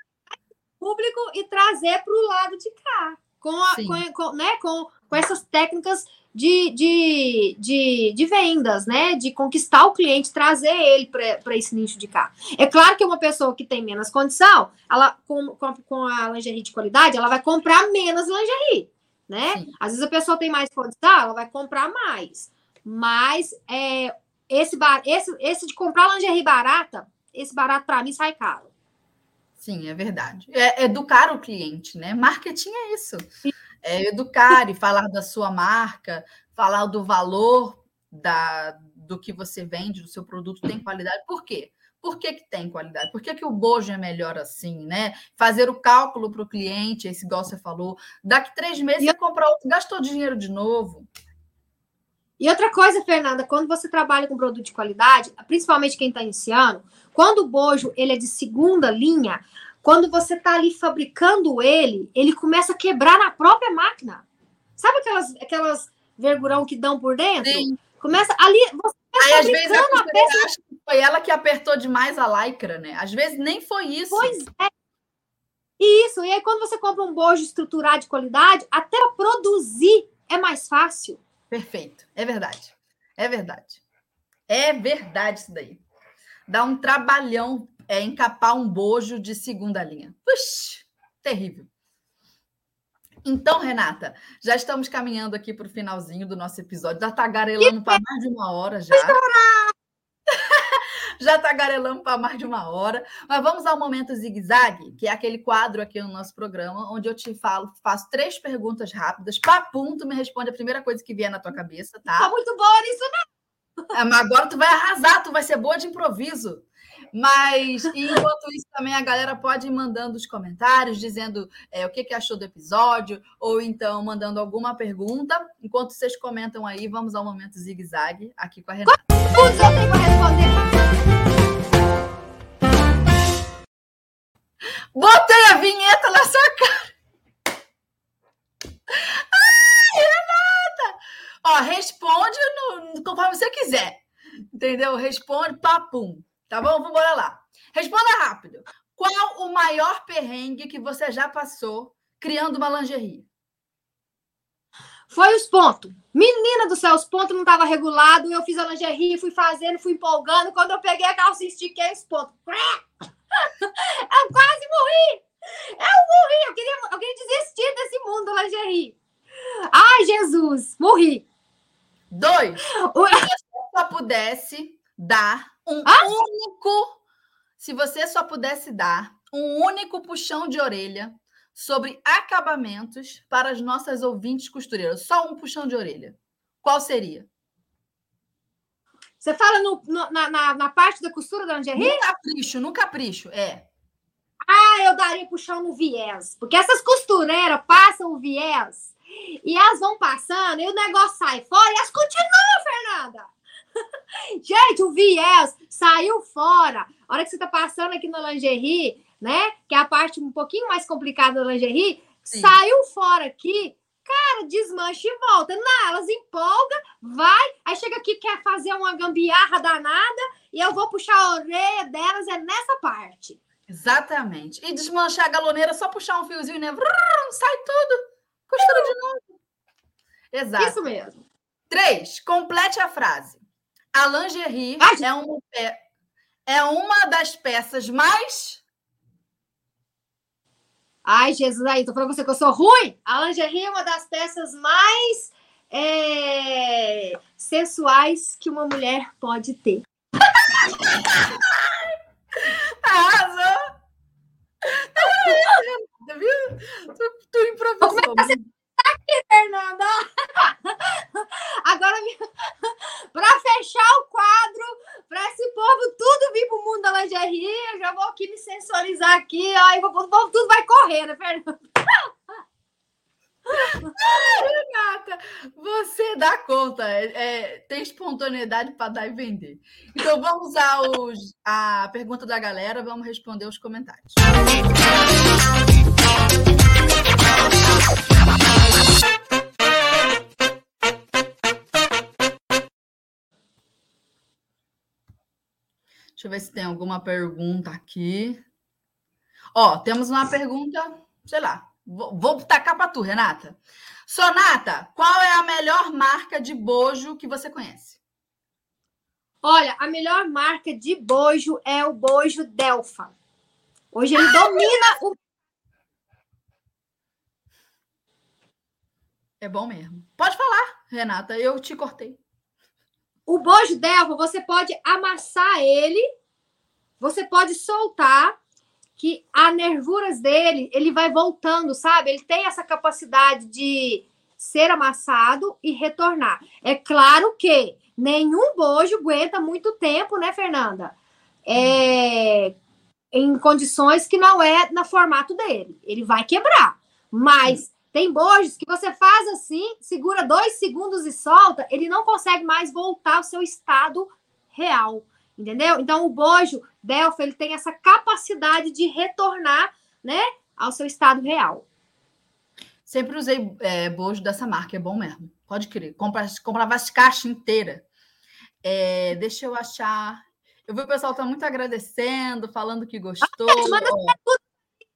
público e trazer para o lado de cá, com, a, com, com, né, com, com essas técnicas de, de, de, de, vendas, né? De conquistar o cliente, trazer ele para esse nicho de cá. É claro que uma pessoa que tem menos condição, ela com, com, com a lingerie de qualidade, ela vai comprar menos lingerie, né? Sim. Às vezes a pessoa tem mais condição, ela vai comprar mais. Mas é, esse, esse, esse de comprar lingerie barata, esse barato para mim sai caro. Sim, é verdade. É educar o cliente, né? Marketing é isso. É, educar e falar da sua marca, falar do valor da, do que você vende, do seu produto tem qualidade. Por quê? Por que, que tem qualidade? Por que, que o bojo é melhor assim, né? Fazer o cálculo para o cliente, esse igual você falou. Daqui três meses e... você comprar outro, gastou dinheiro de novo. E outra coisa, Fernanda, quando você trabalha com produto de qualidade, principalmente quem está iniciando, quando o bojo ele é de segunda linha, quando você está ali fabricando ele, ele começa a quebrar na própria máquina. Sabe aquelas, aquelas vergurão que dão por dentro? Sim. Começa ali. Você tá Aí, às vezes, a, a peça... acha que foi ela que apertou demais a lycra, né? Às vezes nem foi isso. Pois é. Isso. E aí, quando você compra um bojo estruturado de qualidade, até produzir é mais fácil. Perfeito. É verdade. É verdade. É verdade isso daí. Dá um trabalhão é encapar um bojo de segunda linha. Puxa, terrível. Então, Renata, já estamos caminhando aqui para o finalzinho do nosso episódio. Já tagarelando para mais de uma hora já. Já tagarelamos para mais de uma hora. Mas vamos ao momento zigue-zague, que é aquele quadro aqui no nosso programa, onde eu te falo, faço três perguntas rápidas. Papum, tu me responde a primeira coisa que vier na tua cabeça, tá? Tá muito boa nisso, né? É, mas agora tu vai arrasar, tu vai ser boa de improviso. Mas, enquanto isso, também a galera pode ir mandando os comentários, dizendo é, o que, que achou do episódio, ou então mandando alguma pergunta. Enquanto vocês comentam aí, vamos ao momento zigue-zague aqui com a Renata. Eu tenho responder? Botei a vinheta na sua cara. Ai, Renata! Ó, responde no, conforme você quiser. Entendeu? Responde, papum. Tá bom? Vamos lá. Responda rápido. Qual o maior perrengue que você já passou criando uma lingerie? Foi os pontos. Menina do céu, os pontos não estavam regulados. Eu fiz a lingerie, fui fazendo, fui empolgando. Quando eu peguei a calça, estiquei os pontos. Eu quase morri. morri, eu queria, eu queria desistir desse mundo lingerie. Ai, Jesus, morri. Dois. Se você só pudesse dar um ah? único. Se você só pudesse dar um único puxão de orelha sobre acabamentos para as nossas ouvintes costureiras, só um puxão de orelha, qual seria? Você fala no, no, na, na, na, parte da costura da lingerie? No capricho, no capricho, é. Ah, eu daria puxão no viés. Porque essas costureiras passam o viés e elas vão passando e o negócio sai fora e elas continuam, Fernanda. Gente, o viés saiu fora. A hora que você tá passando aqui na lingerie, né? Que é a parte um pouquinho mais complicada da lingerie, Sim. saiu fora aqui, cara, desmancha e volta. Não, elas empolgam, vai, aí chega aqui, quer fazer uma gambiarra danada, e eu vou puxar a orelha delas, é nessa parte. Exatamente. E desmanchar a galoneira, só puxar um fiozinho, né? Vrr, sai tudo. Costura de novo. Exato. Isso mesmo. Três, complete a frase. A lingerie Ai, é, uma, é uma das peças mais. Ai, Jesus, aí, tô falando você que eu sou ruim. A lingerie é uma das peças mais é, sensuais que uma mulher pode ter. Arrasou! Viu? Tu, tu improvisou. Aqui, Fernanda. Agora, para fechar o quadro, para esse povo tudo vir para o mundo da lingerie, eu já vou aqui me sensualizar aqui, aí o povo tudo vai correr, né, Fernanda? Renata, você dá conta, é, é, tem espontaneidade para dar e vender. Então vamos aos, a pergunta da galera, vamos responder os comentários. Deixa eu ver se tem alguma pergunta aqui. Ó, temos uma pergunta, sei lá, Vou, vou tacar para tu, Renata. Sonata, qual é a melhor marca de bojo que você conhece? Olha, a melhor marca de bojo é o bojo Delfa. Hoje ele ah, domina o. É bom mesmo. Pode falar, Renata, eu te cortei. O bojo Delfa, você pode amassar ele, você pode soltar que a nervuras dele, ele vai voltando, sabe? Ele tem essa capacidade de ser amassado e retornar. É claro que nenhum bojo aguenta muito tempo, né, Fernanda? É, em condições que não é no formato dele. Ele vai quebrar. Mas tem bojos que você faz assim, segura dois segundos e solta, ele não consegue mais voltar ao seu estado real. Entendeu? Então, o bojo Delphi, ele tem essa capacidade de retornar, né, ao seu estado real. Sempre usei é, bojo dessa marca, é bom mesmo. Pode crer. Compra, comprava as caixas inteiras. É, deixa eu achar. Eu vi o pessoal tá muito agradecendo, falando que gostou. Ah, manda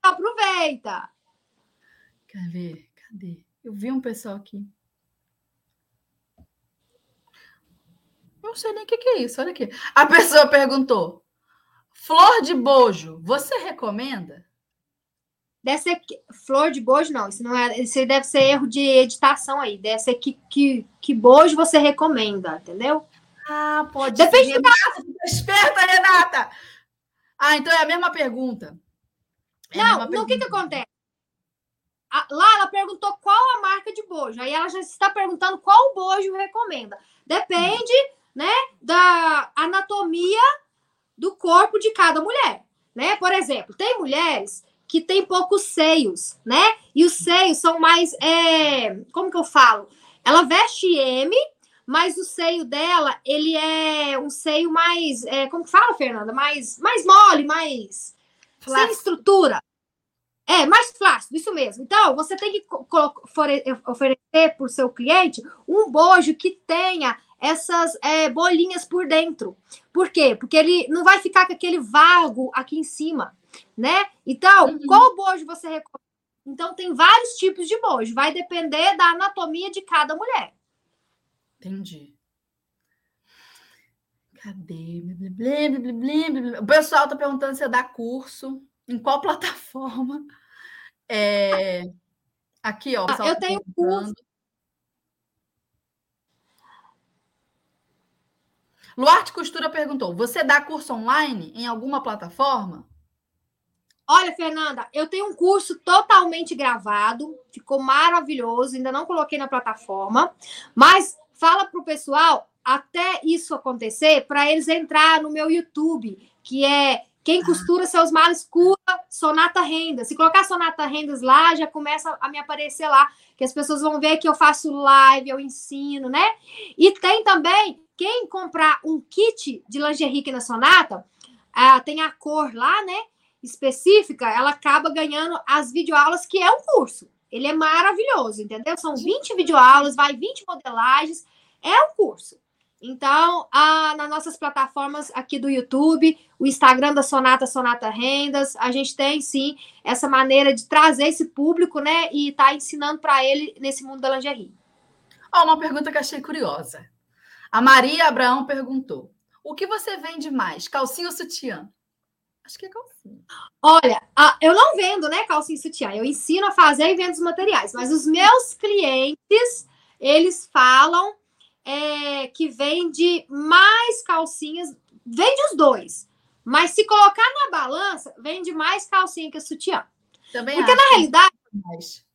aproveita. Quer ver? Cadê? Eu vi um pessoal aqui. Não sei nem o que, que é isso. Olha aqui. A pessoa perguntou: Flor de bojo, você recomenda? Deve ser flor de bojo, não. Isso não é. Isso deve ser erro de editação aí. Deve ser que, que, que bojo você recomenda, entendeu? Ah, pode Depende ser. Renata, tá esperta, Renata! Ah, então é a mesma pergunta. É não, o que, que acontece? lá ela perguntou qual a marca de bojo. Aí ela já está perguntando qual bojo recomenda. Depende, né, da anatomia do corpo de cada mulher, né? Por exemplo, tem mulheres que têm poucos seios, né? E os seios são mais, é, como que eu falo? Ela veste M, mas o seio dela, ele é um seio mais, é, como que fala, Fernanda? Mais, mais mole, mais Flácido. sem estrutura. É, mais flácido, isso mesmo. Então, você tem que oferecer para o seu cliente um bojo que tenha essas é, bolinhas por dentro. Por quê? Porque ele não vai ficar com aquele vago aqui em cima, né? Então, uhum. qual bojo você recomenda? Então, tem vários tipos de bojo. Vai depender da anatomia de cada mulher. Entendi. Cadê? O pessoal tá perguntando se dá curso. em qual plataforma? É... Aqui, ó. Ah, eu tenho curso. Luarte Costura perguntou: você dá curso online em alguma plataforma? Olha, Fernanda, eu tenho um curso totalmente gravado, ficou maravilhoso, ainda não coloquei na plataforma, mas fala para o pessoal até isso acontecer para eles entrar no meu YouTube, que é quem costura seus males cura Sonata Rendas. Se colocar Sonata Rendas lá, já começa a me aparecer lá, que as pessoas vão ver que eu faço live, eu ensino, né? E tem também quem comprar um kit de lingerie aqui na Sonata, uh, tem a cor lá, né? Específica, ela acaba ganhando as videoaulas, que é um curso. Ele é maravilhoso, entendeu? São 20 videoaulas, vai 20 modelagens, é um curso. Então, a, nas nossas plataformas aqui do YouTube, o Instagram da Sonata Sonata Rendas, a gente tem sim essa maneira de trazer esse público, né? E tá ensinando para ele nesse mundo da lingerie. Ó, uma pergunta que achei curiosa. A Maria Abraão perguntou: o que você vende mais, calcinha ou sutiã? Acho que é calcinha. Olha, eu não vendo, né, calcinha e sutiã. Eu ensino a fazer e vendo os materiais. Mas os meus clientes, eles falam é, que vende mais calcinhas, vende os dois. Mas se colocar na balança, vende mais calcinha que sutiã. Também Porque na realidade,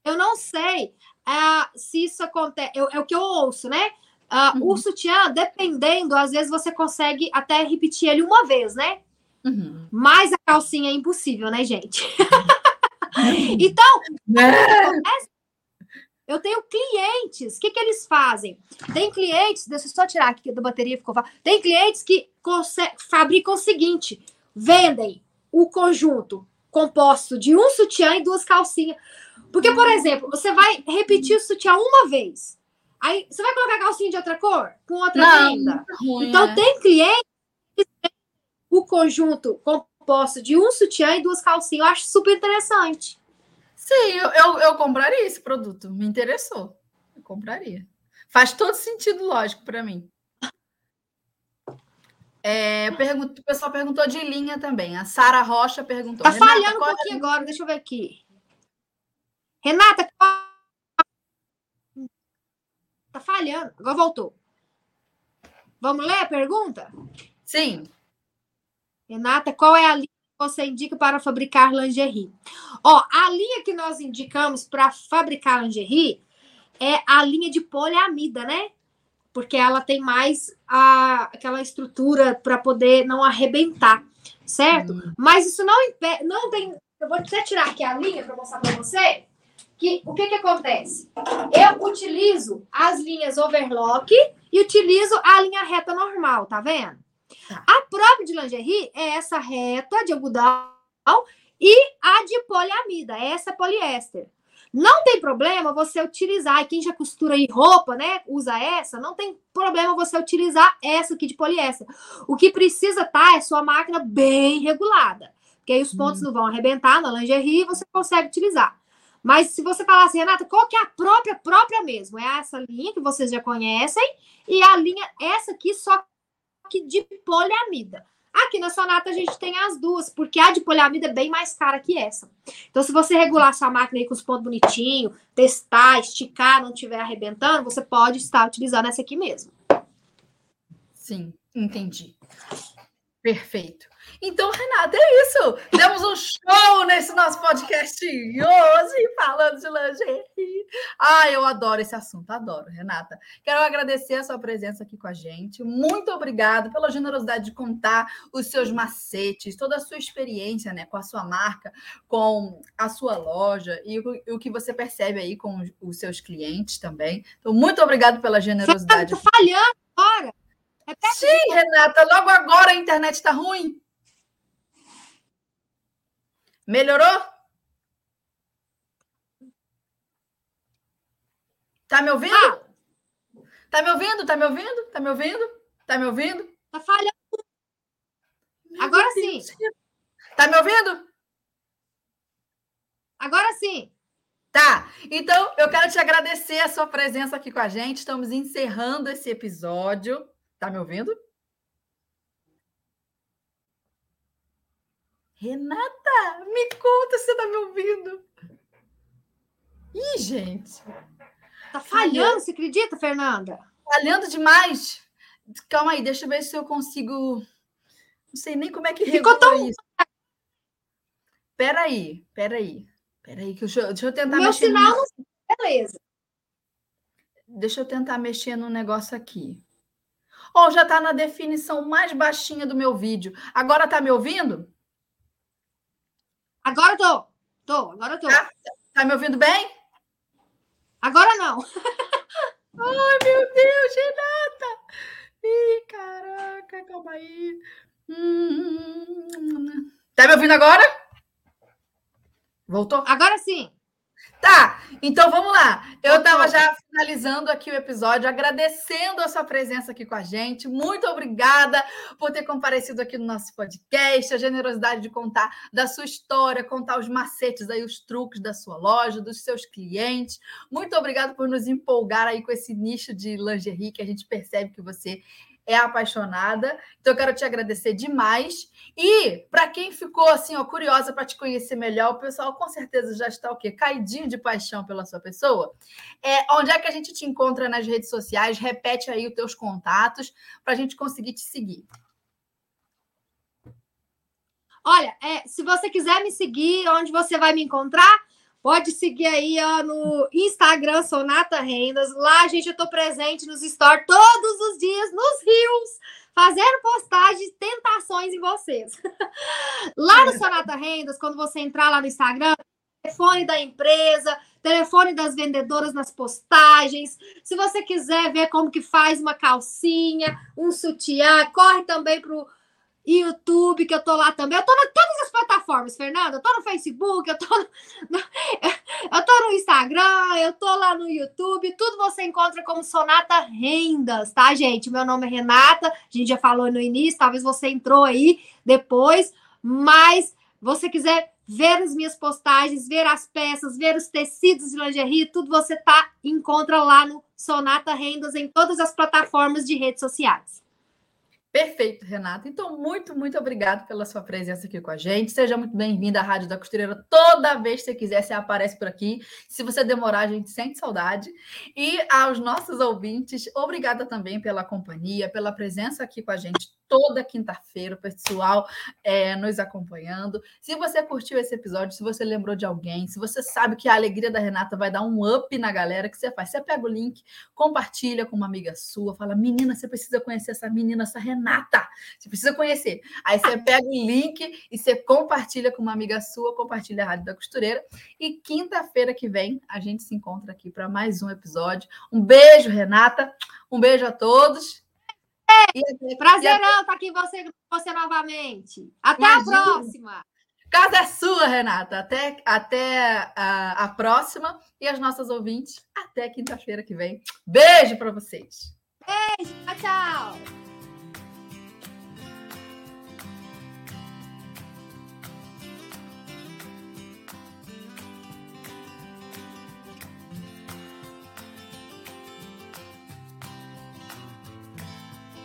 eu não sei uh, se isso acontece. Eu, é o que eu ouço, né? Uh, uhum. O sutiã, dependendo, às vezes você consegue até repetir ele uma vez, né? Uhum. Mas a calcinha é impossível, né, gente? então, é. eu tenho clientes, o que, que eles fazem? Tem clientes, deixa eu só tirar aqui da bateria, ficou. Tem clientes que fabricam o seguinte: vendem o conjunto composto de um sutiã e duas calcinhas. Porque, por exemplo, você vai repetir o sutiã uma vez. Aí você vai colocar a calcinha de outra cor? Com outra Não, venda. Ruim, então, é. tem clientes o conjunto composto de um sutiã e duas calcinhas. Eu acho super interessante. Sim, eu, eu, eu compraria esse produto. Me interessou. Eu compraria. Faz todo sentido lógico para mim. É, pergunto, o pessoal perguntou de linha também. A Sara Rocha perguntou. Tá falhando um é pouquinho é... agora, deixa eu ver aqui. Renata, tá falhando. Agora voltou. Vamos ler a pergunta? Sim. Renata, qual é a linha que você indica para fabricar lingerie? Ó, a linha que nós indicamos para fabricar lingerie é a linha de poliamida, né? Porque ela tem mais a, aquela estrutura para poder não arrebentar, certo? Hum. Mas isso não impede, não tem. Eu vou até tirar aqui a linha para mostrar para você. Que, o que, que acontece? Eu utilizo as linhas overlock e utilizo a linha reta normal, tá vendo? A própria de lingerie é essa reta de algodão e a de poliamida, essa é poliéster. Não tem problema você utilizar, e quem já costura aí roupa, né, usa essa, não tem problema você utilizar essa aqui de poliéster. O que precisa tá é sua máquina bem regulada, porque aí os pontos hum. não vão arrebentar na lingerie e você consegue utilizar. Mas se você falar assim, Renata, qual que é a própria, própria mesmo? É essa linha que vocês já conhecem e a linha, essa aqui só de poliamida. Aqui na Sonata a gente tem as duas, porque a de poliamida é bem mais cara que essa. Então, se você regular sua máquina aí com os pontos bonitinhos, testar, esticar, não estiver arrebentando, você pode estar utilizando essa aqui mesmo. Sim, entendi. Perfeito. Então, Renata, é isso. Demos um show nesse nosso podcast hoje, falando de lingerie. Ah, eu adoro esse assunto, adoro, Renata. Quero agradecer a sua presença aqui com a gente. Muito obrigada pela generosidade de contar os seus macetes, toda a sua experiência né, com a sua marca, com a sua loja e o, o que você percebe aí com os seus clientes também. Então, muito obrigada pela generosidade. Você tá falhando agora. Sim, Renata, logo agora a internet está ruim. Melhorou? Tá me ouvindo? Ah. Tá me ouvindo? Tá me ouvindo? Tá me ouvindo? Tá me ouvindo? Tá falhando. Meu Agora Deus sim. Tá me ouvindo? Agora sim. Tá. Então, eu quero te agradecer a sua presença aqui com a gente. Estamos encerrando esse episódio. Tá me ouvindo? Renata, me conta, você tá me ouvindo? Ih, gente. Tá falhando, você acredita, Fernanda? Falhando demais. Calma aí, deixa eu ver se eu consigo. Não sei nem como é que Ficou tão... isso. Peraí, peraí. Peraí, que eu, deixa eu tentar Meu mexer. Sinal no... Beleza. Deixa eu tentar mexer no negócio aqui. Oh, já está na definição mais baixinha do meu vídeo. Agora tá me ouvindo? Agora tô. Tô, agora tô. Tá, tá me ouvindo bem? Agora não. Ai, meu Deus, Renata! Ih, caraca, calma aí. Hum, tá me ouvindo agora? Voltou? Agora sim. Tá, então vamos lá. Eu estava já finalizando aqui o episódio, agradecendo a sua presença aqui com a gente. Muito obrigada por ter comparecido aqui no nosso podcast, a generosidade de contar da sua história, contar os macetes aí, os truques da sua loja, dos seus clientes. Muito obrigada por nos empolgar aí com esse nicho de lingerie que a gente percebe que você é apaixonada. Então, eu quero te agradecer demais. E para quem ficou assim, ó, curiosa para te conhecer melhor, o pessoal com certeza já está o quê? Caidinho de paixão pela sua pessoa. É, onde é que a gente te encontra nas redes sociais? Repete aí os teus contatos para a gente conseguir te seguir. Olha, é, se você quiser me seguir, onde você vai me encontrar? Pode seguir aí ó, no Instagram, Sonata Rendas. Lá, gente, eu tô presente nos stories todos os dias, nos rios, fazendo postagens, tentações em vocês. lá no Sonata Rendas, quando você entrar lá no Instagram, telefone da empresa, telefone das vendedoras nas postagens. Se você quiser ver como que faz uma calcinha, um sutiã, corre também pro YouTube, que eu tô lá também. Eu tô em todas as plataformas, Fernanda. Eu tô no Facebook, eu tô no, eu tô no Instagram, eu tô lá no YouTube. Tudo você encontra como Sonata Rendas, tá, gente? Meu nome é Renata. A gente já falou no início, talvez você entrou aí depois, mas você quiser ver as minhas postagens, ver as peças, ver os tecidos de lingerie, tudo você tá encontra lá no Sonata Rendas em todas as plataformas de redes sociais. Perfeito, Renata. Então, muito, muito obrigado pela sua presença aqui com a gente. Seja muito bem-vinda à Rádio da Costureira. Toda vez que você quiser, você aparece por aqui. Se você demorar, a gente sente saudade. E aos nossos ouvintes, obrigada também pela companhia, pela presença aqui com a gente toda quinta-feira, o pessoal é, nos acompanhando. Se você curtiu esse episódio, se você lembrou de alguém, se você sabe que a alegria da Renata vai dar um up na galera, que você faz? Você pega o link, compartilha com uma amiga sua, fala: menina, você precisa conhecer essa menina, essa Renata. Você precisa conhecer. Aí você pega o link e você compartilha com uma amiga sua, compartilha a Rádio da Costureira. E quinta-feira que vem a gente se encontra aqui para mais um episódio. Um beijo, Renata. Um beijo a todos. E, Prazerão estar aqui você, você novamente. Até Imagina. a próxima. Casa é sua, Renata. Até, até a, a próxima. E as nossas ouvintes, até quinta-feira que vem. Beijo para vocês. Beijo, tchau.